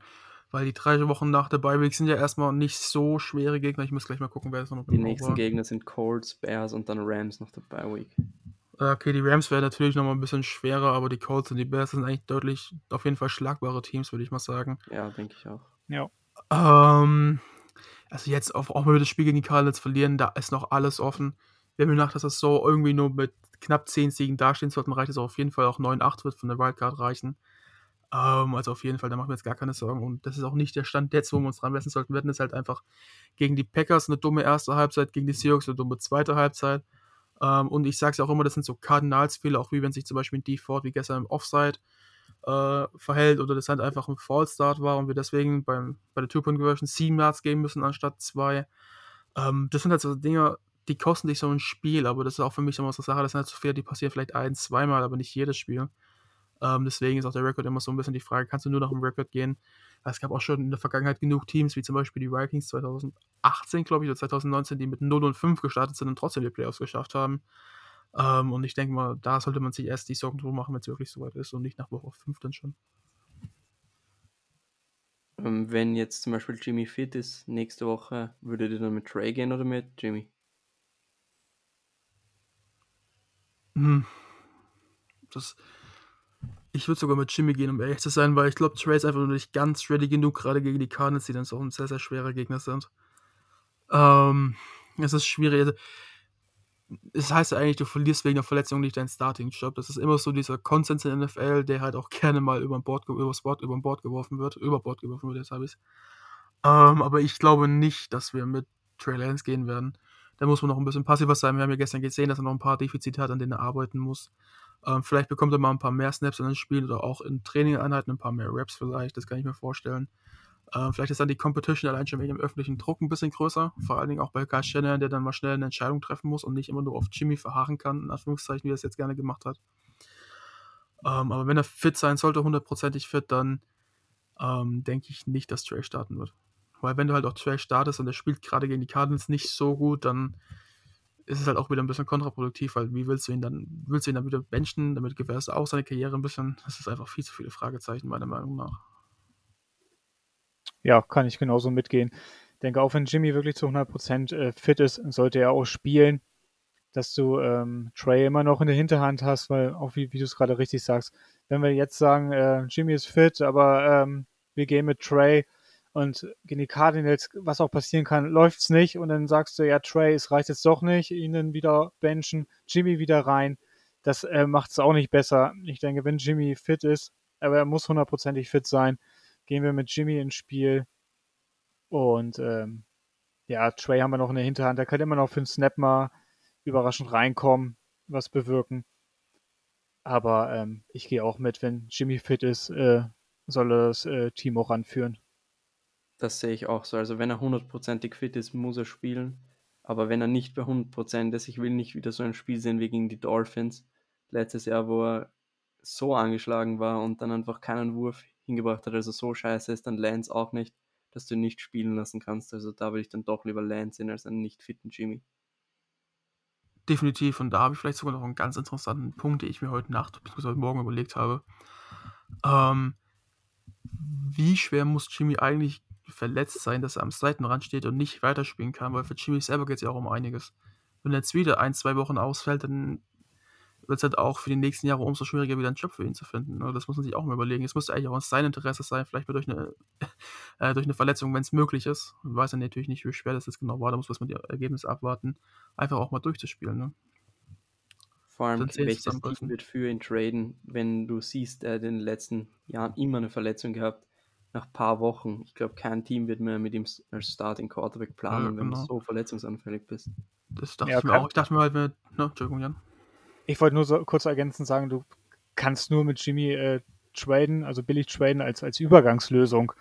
Weil die drei Wochen nach der Bye Week sind ja erstmal nicht so schwere Gegner. Ich muss gleich mal gucken, wer es noch Die nächsten war. Gegner sind Colts, Bears und dann Rams nach der Bye Week. Okay, die Rams werden natürlich nochmal ein bisschen schwerer, aber die Colts und die Bears sind eigentlich deutlich, auf jeden Fall schlagbare Teams, würde ich mal sagen. Ja, denke ich auch. Ja. Ähm, also jetzt, auch, auch wenn wir das Spiel gegen die Cardinals verlieren, da ist noch alles offen. Wenn wir nach der Saison irgendwie nur mit knapp 10 Siegen dastehen sollten, reicht es auf jeden Fall auch 9-8 wird von der Wildcard reichen. Ähm, also auf jeden Fall, da machen wir jetzt gar keine Sorgen. Und das ist auch nicht der Stand jetzt, wo wir uns dran messen sollten. Wir hatten jetzt halt einfach gegen die Packers eine dumme erste Halbzeit, gegen die Seahawks eine dumme zweite Halbzeit. Ähm, und ich sage es auch immer, das sind so Kardinalsfehler, auch wie wenn sich zum Beispiel ein Default wie gestern im Offside äh, verhält oder das halt einfach ein Fallstart war und wir deswegen beim, bei der Two-Point-Conversion 7 Yards geben müssen anstatt 2. Ähm, das sind halt so Dinge, die kosten dich so ein Spiel, aber das ist auch für mich immer so eine Sache, das sind halt so Fehler, die passieren vielleicht ein, zweimal, aber nicht jedes Spiel. Ähm, deswegen ist auch der Rekord immer so ein bisschen die Frage, kannst du nur nach dem Rekord gehen? Es gab auch schon in der Vergangenheit genug Teams, wie zum Beispiel die Vikings 2018, glaube ich, oder 2019, die mit 0 und 5 gestartet sind und trotzdem die Playoffs geschafft haben. Ähm, und ich denke mal, da sollte man sich erst die Sorgen drüber machen, wenn es wirklich soweit ist und nicht nach Woche 5 dann schon. Ähm, wenn jetzt zum Beispiel Jimmy fit ist, nächste Woche, würdet ihr dann mit Trey gehen oder mit Jimmy? Hm. Das, Ich würde sogar mit Jimmy gehen, um ehrlich zu sein, weil ich glaube, Trey ist einfach nur nicht ganz ready genug, gerade gegen die Cardinals, die dann so ein sehr, sehr schwerer Gegner sind. Ähm, es ist schwierig. Es heißt ja eigentlich, du verlierst wegen der Verletzung nicht deinen Starting-Job. Das ist immer so dieser Konsens in der NFL, der halt auch gerne mal über Bord, übers Bord, über Bord geworfen wird. Über Bord geworfen wird, jetzt habe ich es. Ähm, aber ich glaube nicht, dass wir mit Trey Lance gehen werden. Da muss man noch ein bisschen passiver sein. Wir haben ja gestern gesehen, dass er noch ein paar Defizite hat, an denen er arbeiten muss. Ähm, vielleicht bekommt er mal ein paar mehr Snaps in den Spiel oder auch in Trainingeinheiten ein paar mehr Raps vielleicht. Das kann ich mir vorstellen. Ähm, vielleicht ist dann die Competition allein schon wegen dem öffentlichen Druck ein bisschen größer. Vor allen Dingen auch bei Kyle Shannon, der dann mal schnell eine Entscheidung treffen muss und nicht immer nur auf Jimmy verharren kann, in Anführungszeichen, wie er es jetzt gerne gemacht hat. Ähm, aber wenn er fit sein sollte, hundertprozentig fit, dann ähm, denke ich nicht, dass Trey starten wird. Weil wenn du halt auch Trey startest und er spielt gerade gegen die Cardinals nicht so gut, dann ist es halt auch wieder ein bisschen kontraproduktiv, weil wie willst du ihn dann, willst du ihn dann wieder benchen, damit gewährst du auch seine Karriere ein bisschen. Das ist einfach viel zu viele Fragezeichen, meiner Meinung nach. Ja, kann ich genauso mitgehen. Ich denke, auch wenn Jimmy wirklich zu 100% äh, fit ist, sollte er auch spielen, dass du ähm, Trey immer noch in der Hinterhand hast, weil auch wie, wie du es gerade richtig sagst, wenn wir jetzt sagen, äh, Jimmy ist fit, aber ähm, wir gehen mit Trey, und gegen die Cardinals, was auch passieren kann, läuft es nicht. Und dann sagst du, ja, Trey, es reicht jetzt doch nicht, ihnen wieder benchen, Jimmy wieder rein. Das äh, macht es auch nicht besser. Ich denke, wenn Jimmy fit ist, aber er muss hundertprozentig fit sein, gehen wir mit Jimmy ins Spiel. Und ähm, ja, Trey haben wir noch in der Hinterhand. Der kann immer noch für einen Snap mal überraschend reinkommen, was bewirken. Aber ähm, ich gehe auch mit, wenn Jimmy fit ist, äh, soll er das äh, Team auch anführen. Das sehe ich auch so. Also wenn er hundertprozentig fit ist, muss er spielen. Aber wenn er nicht bei 100% ist, ich will nicht wieder so ein Spiel sehen wie gegen die Dolphins letztes Jahr, wo er so angeschlagen war und dann einfach keinen Wurf hingebracht hat. Also so scheiße ist dann Lance auch nicht, dass du ihn nicht spielen lassen kannst. Also da würde ich dann doch lieber Lance sehen als einen nicht fitten Jimmy. Definitiv. Und da habe ich vielleicht sogar noch einen ganz interessanten Punkt, den ich mir heute Nacht bzw. heute Morgen überlegt habe. Ähm, wie schwer muss Jimmy eigentlich verletzt sein, dass er am Seitenrand steht und nicht weiterspielen kann, weil für Jimmy selber geht es ja auch um einiges. Wenn er jetzt wieder ein, zwei Wochen ausfällt, dann wird es halt auch für die nächsten Jahre umso schwieriger, wieder einen Job für ihn zu finden. Ne? Das muss man sich auch mal überlegen. Es müsste eigentlich auch in seinem Interesse sein, vielleicht mal durch eine, äh, durch eine Verletzung, wenn es möglich ist. Ich weiß ja natürlich nicht, wie schwer das jetzt genau war, da muss man die Ergebnisse abwarten. Einfach auch mal durchzuspielen. Ne? Vor allem, welches Team wird für ihn traden, wenn du siehst, er hat in den letzten Jahren immer eine Verletzung gehabt nach ein paar Wochen. Ich glaube, kein Team wird mehr mit ihm als Starting Quarterback planen, ja, genau. wenn du genau. so verletzungsanfällig bist. Das dachte ja, ich mir auch. Ich dachte mir halt, ne, Entschuldigung, Jan. Ich wollte nur so kurz ergänzend sagen, du kannst nur mit Jimmy äh, traden, also billig traden als, als Übergangslösung.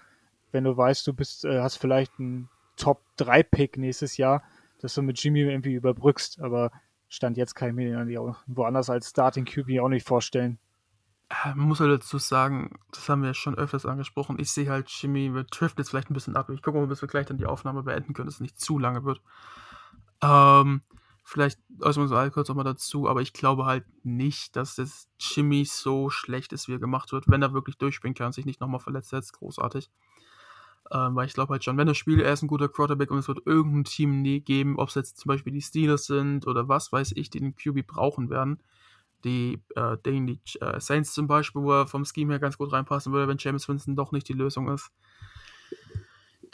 Wenn du weißt, du bist, äh, hast vielleicht einen Top-3-Pick nächstes Jahr, dass du mit Jimmy irgendwie überbrückst, aber Stand jetzt kann ich mir woanders als Starting QB auch nicht vorstellen. Äh, man muss halt dazu sagen, das haben wir schon öfters angesprochen. Ich sehe halt Jimmy, wir driften jetzt vielleicht ein bisschen ab. Ich gucke mal, bis wir gleich dann die Aufnahme beenden können, dass es nicht zu lange wird. Ähm, vielleicht äußern wir uns all kurz nochmal dazu, aber ich glaube halt nicht, dass das Jimmy so schlecht ist, wie er gemacht wird, wenn er wirklich durchspielen kann und sich nicht nochmal verletzt setzt. Großartig. Ähm, weil ich glaube halt schon, wenn er spielt, er ist ein guter Quarterback und es wird irgendein Team nie geben, ob es jetzt zum Beispiel die Steelers sind oder was weiß ich, die den QB brauchen werden die, äh, die äh, Saints zum Beispiel, wo er vom Scheme her ganz gut reinpassen würde, wenn James Winston doch nicht die Lösung ist.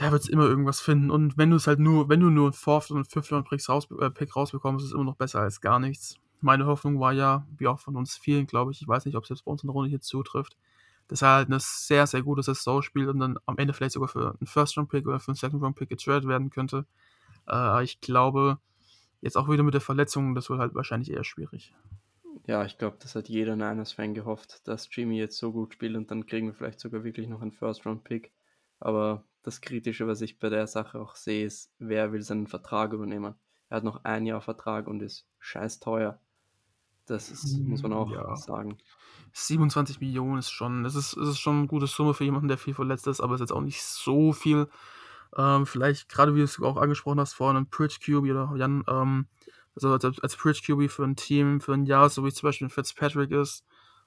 Da wird es immer irgendwas finden. Und wenn du es halt nur, wenn du nur einen Fourth und Fifth Round Pick, raus, äh, Pick rausbekommst, ist es immer noch besser als gar nichts. Meine Hoffnung war ja, wie auch von uns vielen, glaube ich, ich weiß nicht, ob es jetzt bei uns in der Runde hier zutrifft, dass er halt eine sehr, sehr gute Saison spielt und dann am Ende vielleicht sogar für einen First Round Pick oder für einen Second Round Pick getradet werden könnte. Äh, ich glaube, jetzt auch wieder mit der Verletzung, das wird halt wahrscheinlich eher schwierig. Ja, ich glaube, das hat jeder Niners-Fan gehofft, dass Jimmy jetzt so gut spielt und dann kriegen wir vielleicht sogar wirklich noch einen First-Round-Pick. Aber das Kritische, was ich bei der Sache auch sehe, ist, wer will seinen Vertrag übernehmen? Er hat noch ein Jahr Vertrag und ist scheiß teuer. Das ist, muss man auch ja. sagen. 27 Millionen ist schon, das ist, das ist schon eine gute Summe für jemanden, der viel verletzt ist, aber es ist jetzt auch nicht so viel. Ähm, vielleicht, gerade wie du es auch angesprochen hast, vor einem Pridge QB oder Jan, ähm, also als, als Bridge QB für ein Team, für ein Jahr, so wie zum Beispiel Fitzpatrick ist,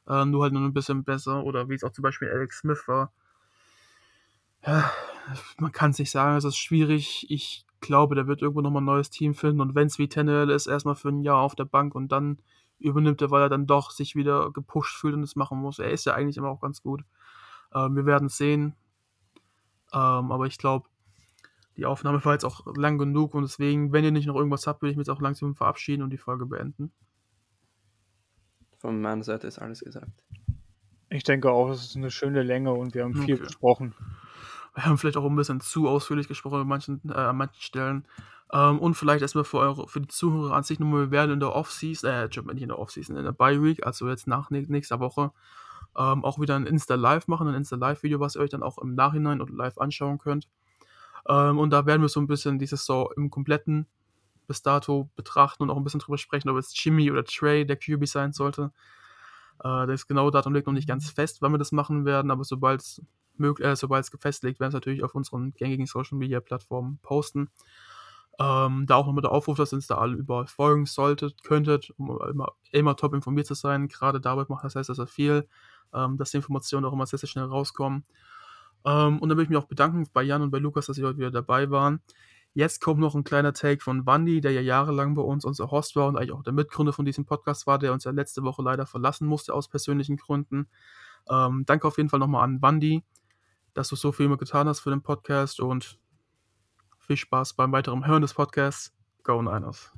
äh, nur halt nur ein bisschen besser oder wie es auch zum Beispiel Alex Smith war. Ja, man kann es nicht sagen, es ist schwierig. Ich glaube, der wird irgendwo nochmal ein neues Team finden und wenn es wie Tennell ist, erstmal für ein Jahr auf der Bank und dann übernimmt er, weil er dann doch sich wieder gepusht fühlt und es machen muss. Er ist ja eigentlich immer auch ganz gut. Ähm, wir werden es sehen. Ähm, aber ich glaube, die Aufnahme war jetzt auch lang genug und deswegen, wenn ihr nicht noch irgendwas habt, würde ich mich jetzt auch langsam verabschieden und die Folge beenden. Von meiner Seite ist alles gesagt. Ich denke auch, es ist eine schöne Länge und wir haben viel Okay. besprochen. Wir haben vielleicht auch ein bisschen zu ausführlich gesprochen an manchen, äh, an manchen Stellen. Ähm, und vielleicht erstmal für, eure, für die Zuhörer an sich nochmal, wir werden in der Offseason, äh, nicht in der Offseason, in der Bye Week, also jetzt nach nä- nächster Woche, ähm, auch wieder ein Insta-Live machen, ein Insta-Live-Video, was ihr euch dann auch im Nachhinein oder live anschauen könnt. Ähm, und da werden wir so ein bisschen die Saison im kompletten bis dato betrachten und auch ein bisschen drüber sprechen, ob es Jimmy oder Trey der QB sein sollte. Äh, das genaue Datum liegt noch nicht ganz fest, wann wir das machen werden, aber sobald es äh, sobald es gefestigt, werden es natürlich auf unseren gängigen Social Media Plattformen posten. Ähm, da auch nochmal der Aufruf, dass ihr uns da alle überall folgen solltet, könntet, um immer, immer top informiert zu sein. Gerade David macht das heißt, dass er viel, ähm, dass die Informationen auch immer sehr, sehr schnell rauskommen. Ähm, und dann will ich mich auch bedanken bei Jan und bei Lukas, dass sie heute wieder dabei waren. Jetzt kommt noch ein kleiner Take von Wandy, der ja jahrelang bei uns unser Host war und eigentlich auch der Mitgründer von diesem Podcast war, der uns ja letzte Woche leider verlassen musste aus persönlichen Gründen. Ähm, danke auf jeden Fall nochmal an Wandy, dass du so viel immer getan hast für den Podcast und viel Spaß beim weiteren Hören des Podcasts. Go Niners.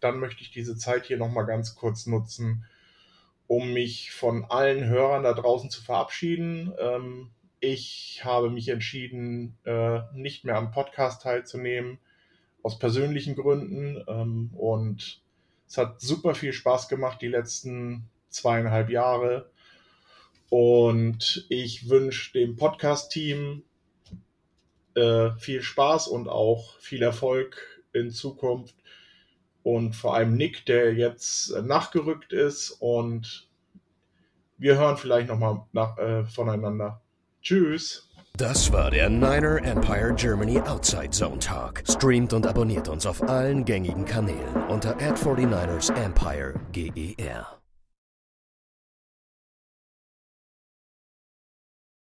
dann möchte ich diese Zeit hier nochmal ganz kurz nutzen, um mich von allen Hörern da draußen zu verabschieden. Ähm, ich habe mich entschieden, äh, nicht mehr am Podcast teilzunehmen, aus persönlichen Gründen. Ähm, und es hat super viel Spaß gemacht, die letzten zweieinhalb Jahre. Und ich wünsche dem Podcast-Team äh, viel Spaß und auch viel Erfolg in Zukunft und vor allem Nick, der jetzt nachgerückt ist und wir hören vielleicht nochmal äh, voneinander. Tschüss. Das war der Niner Empire Germany Outside Zone Talk. Streamt und abonniert uns auf allen gängigen Kanälen unter ad 49 ersempire GER.